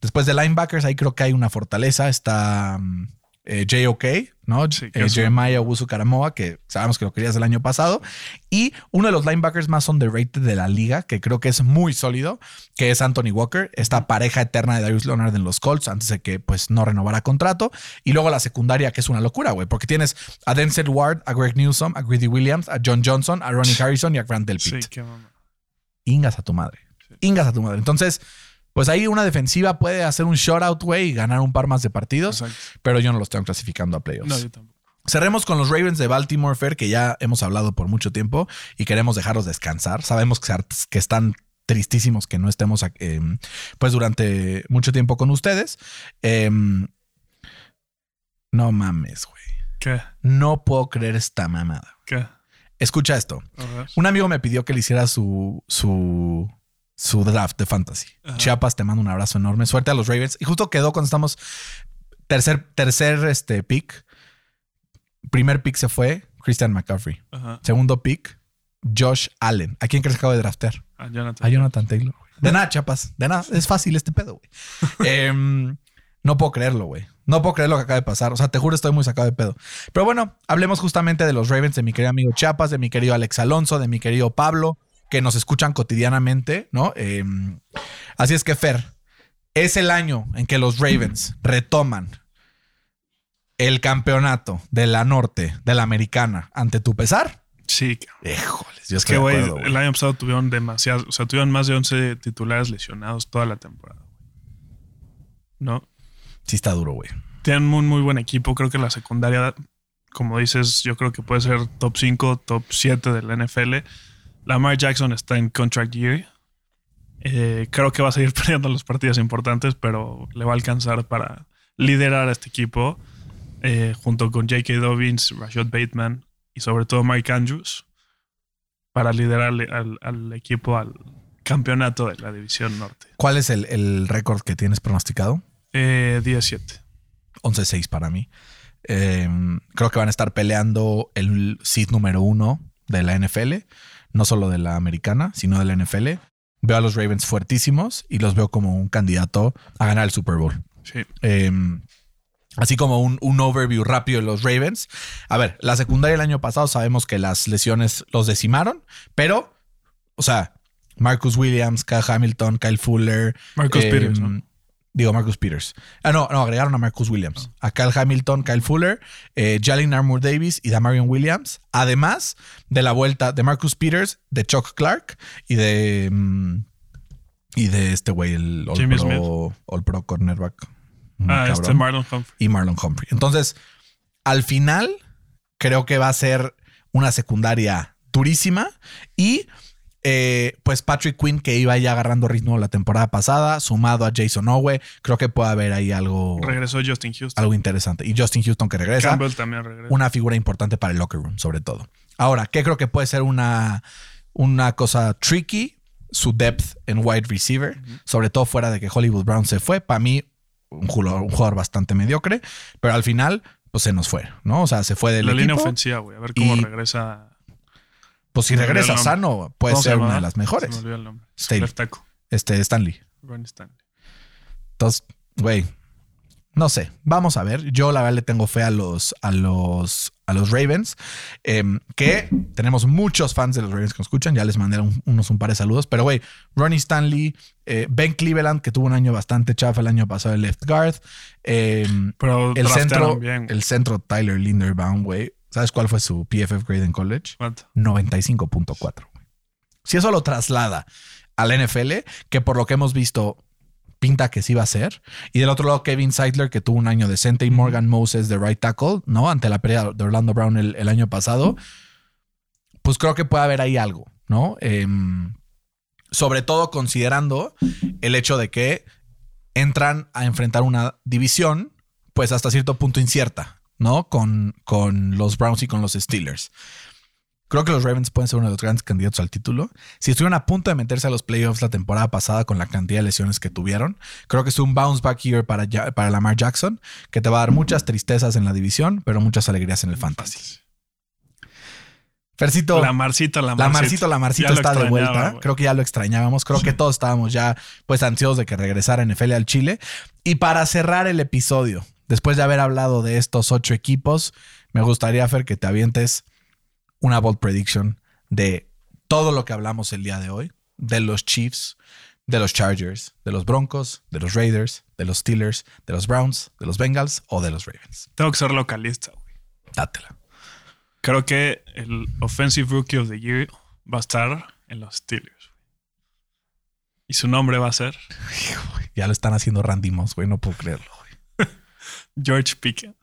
Después de linebackers, ahí creo que hay una fortaleza. Está mm, eh, JOK, ¿no? Sí, Eh, Jeremiah Owusu Karamoa, que sabemos que lo querías el año pasado. Y uno de los linebackers más underrated de la liga, que creo que es muy sólido, que es Anthony Walker, esta pareja eterna de Darius Leonard en los Colts, antes de que pues no renovara contrato. Y luego la secundaria, que es una locura, güey, porque tienes a Denzel Ward, a Greg Newsom, a Greedy Williams, a John Johnson, a Ronnie Harrison y a Grant Delpit Sí, qué mamá. ingas a tu madre. Ingas a tu madre. Entonces, pues ahí una defensiva puede hacer un shutout, güey, y ganar un par más de partidos, Exacto. pero yo no los tengo clasificando a playoffs. No, yo tampoco. Cerremos con los Ravens de Baltimore, Fair, que ya hemos hablado por mucho tiempo y queremos dejarlos descansar. Sabemos que, que están tristísimos que no estemos eh, pues durante mucho tiempo con ustedes. Eh, no mames, güey. ¿Qué? No puedo creer esta mamada. ¿Qué? Escucha esto. Un amigo me pidió que le hiciera su, su su draft de fantasy. Ajá. Chiapas, te mando un abrazo enorme. Suerte a los Ravens. Y justo quedó cuando estamos tercer, tercer este, pick. Primer pick se fue Christian McCaffrey. Ajá. Segundo pick, Josh Allen. ¿A quién crees que acabo de draftear? A Jonathan. A Jonathan Taylor. güey. De nada, chapas. De nada. Es fácil este pedo, güey. Em, no puedo creerlo, güey. No puedo creer lo que acaba de pasar. O sea, te juro, estoy muy sacado de pedo. Pero bueno, hablemos justamente de los Ravens, de mi querido amigo Chiapas, de mi querido Alex Alonso, de mi querido Pablo, que nos escuchan cotidianamente, ¿no? Em, así es que, Fer, es el año en que los Ravens retoman el campeonato de la norte, de la americana, ante tu pesar. Sí. Híjoles, yo Es que, de güey, el año pasado tuvieron demasiados, o sea, tuvieron más de 11 titulares lesionados toda la temporada. güey. ¿No? Sí está duro, güey. Tienen un muy buen equipo. Creo que la secundaria, como dices, yo creo que puede ser top 5, top 7 del NFL. Lamar Jackson está en contract year. Eh, creo que va a seguir perdiendo los partidos importantes, pero le va a alcanzar para liderar a este equipo eh, junto con J.K. Dobbins, Rashad Bateman y sobre todo Mike Andrews para liderar al, al equipo al campeonato de la división norte. ¿Cuál es el, el récord que tienes pronosticado? Eh, 17. 11-6 para mí. Eh, creo que van a estar peleando el seed número uno de la NFL, no solo de la americana, sino de la NFL. Veo a los Ravens fuertísimos y los veo como un candidato a ganar el Super Bowl. Sí. Eh, así como un, un overview rápido de los Ravens. A ver, la secundaria el año pasado sabemos que las lesiones los decimaron, pero, o sea, Marcus Williams, Kyle Hamilton, Kyle Fuller. Marcus eh, Peters, ¿no? Digo, Marcus Peters. Ah, no, no, agregaron a Marcus Williams. A Kyle Hamilton, Kyle Fuller, eh, Jalen Armour Davis y Damarion Williams. Además de la vuelta de Marcus Peters, de Chuck Clark y de. mm, y de este güey, el All Jimmy Smith. Pro, All Pro cornerback. Muy Ah, este cabrón Marlon Humphrey. y Marlon Humphrey. Entonces, al final, creo que va a ser una secundaria durísima y eh, pues Patrick Quinn que iba ya agarrando ritmo la temporada pasada, sumado a Jason Owe, creo que puede haber ahí algo, Regresó Justin Houston. algo interesante. Y Justin Houston que regresa, Campbell también regresa. una figura importante para el locker room, sobre todo. Ahora, ¿qué creo que puede ser una, una cosa tricky? Su depth en wide receiver, sobre todo fuera de que Hollywood Brown se fue. Para mí, un jugador, un jugador bastante mediocre, pero al final, pues se nos fue, ¿no? O sea, se fue del la línea ofensiva, güey. A ver cómo y- regresa. Pues si Se me regresa sano, puede ¿Cómo se ser una de las Se mejores. me olvidó el nombre. Staley. Este, Stanley. Ronnie Stanley. Entonces, güey, no sé. Vamos a ver. Yo la verdad le tengo fe a los, a los, a los Ravens, em, que tenemos muchos fans de los Ravens que nos escuchan. Ya les mandé un- unos un par de saludos. Pero, güey, Ronnie Stanley, eh, Ben Cleveland, que tuvo un año bastante chafa el año pasado el left guard. em, Pero el centro, bien. el centro Tyler Linderbaum, güey. ¿Sabes cuál fue su PFF grade en college? ¿Cuánto? 95.4. güey. Si eso lo traslada al NFL, que por lo que hemos visto pinta que sí va a ser. Y del otro lado, Kevin Seidler, que tuvo un año decente, y Morgan Moses de right tackle, ¿no? Ante la pelea de Orlando Brown el, el año pasado. Pues creo que puede haber ahí algo, ¿no? Em, sobre todo considerando el hecho de que entran a enfrentar una división, pues hasta cierto punto incierta, ¿no? Con, con los Browns y con los Steelers. Creo que los Ravens pueden ser uno de los grandes candidatos al título. Si estuvieron a punto de meterse a los playoffs la temporada pasada con la cantidad de lesiones que tuvieron, creo que es un bounce back year para, Ja- para Lamar Jackson, que te va a dar muchas tristezas en la división, pero muchas alegrías en el fantasy. Fercito, La Marcito, la la Marcito. La Marcito está de vuelta. Creo que ya lo extrañábamos. Creo que todos estábamos ya pues ansiosos de que regresara NFL al Chile. Y para cerrar el episodio, después de haber hablado de estos ocho equipos, me gustaría, Fer, que te avientes una bold prediction de todo lo que hablamos el día de hoy, de los Chiefs, de los Chargers, de los Broncos, de los Raiders, de los Steelers, de los Browns, de los Bengals o de los Ravens. Tengo que ser localista, güey. Dátela. Creo que el Offensive Rookie of the Year va a estar en los Steelers. Y su nombre va a ser Ya lo están haciendo Randy Moss, güey. No puedo creerlo. George Pickens.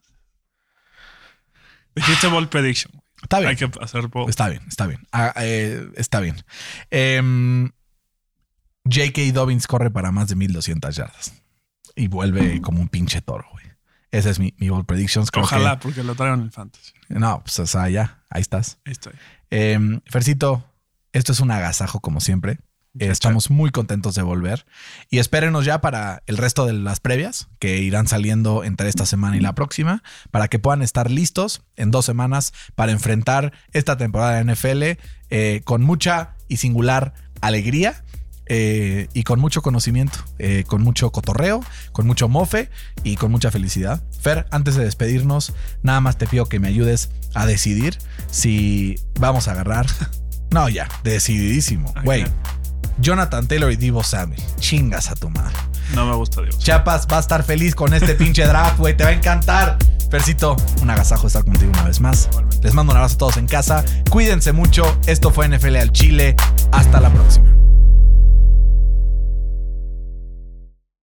Dijiste ball prediction. Está bien. Hay que hacer ball. Está bien, está bien. Ah, eh, está bien. Em, J.K. Dobbins corre para más de 1200 yardas y vuelve como un pinche toro, güey. Ese es mi, mi bold predictions. Creo Ojalá, porque lo traigan en el fantasy. no, pues o sea, ya, ahí estás. Ahí estoy. Em, Fercito, esto es un agasajo como siempre. Estamos muy contentos de volver. Y espérenos ya para el resto de las previas que irán saliendo entre esta semana y la próxima, para que puedan estar listos en dos semanas para enfrentar esta temporada de NFL eh, con mucha y singular alegría. eh, y con mucho conocimiento, eh, con mucho cotorreo, con mucho mofe y con mucha felicidad. Fer, antes de despedirnos, nada más te pido que me ayudes a decidir si vamos a agarrar. No, ya, decididísimo. Güey, Jonathan Taylor y Divo Samuel. Chingas a tu madre. No me gusta Dios. Chiapas va a estar feliz con este pinche draft, güey. Te va a encantar. Fercito, un agasajo estar contigo una vez más. Les mando un abrazo a todos en casa. Cuídense mucho. Esto fue NFL al Chile. Hasta la próxima.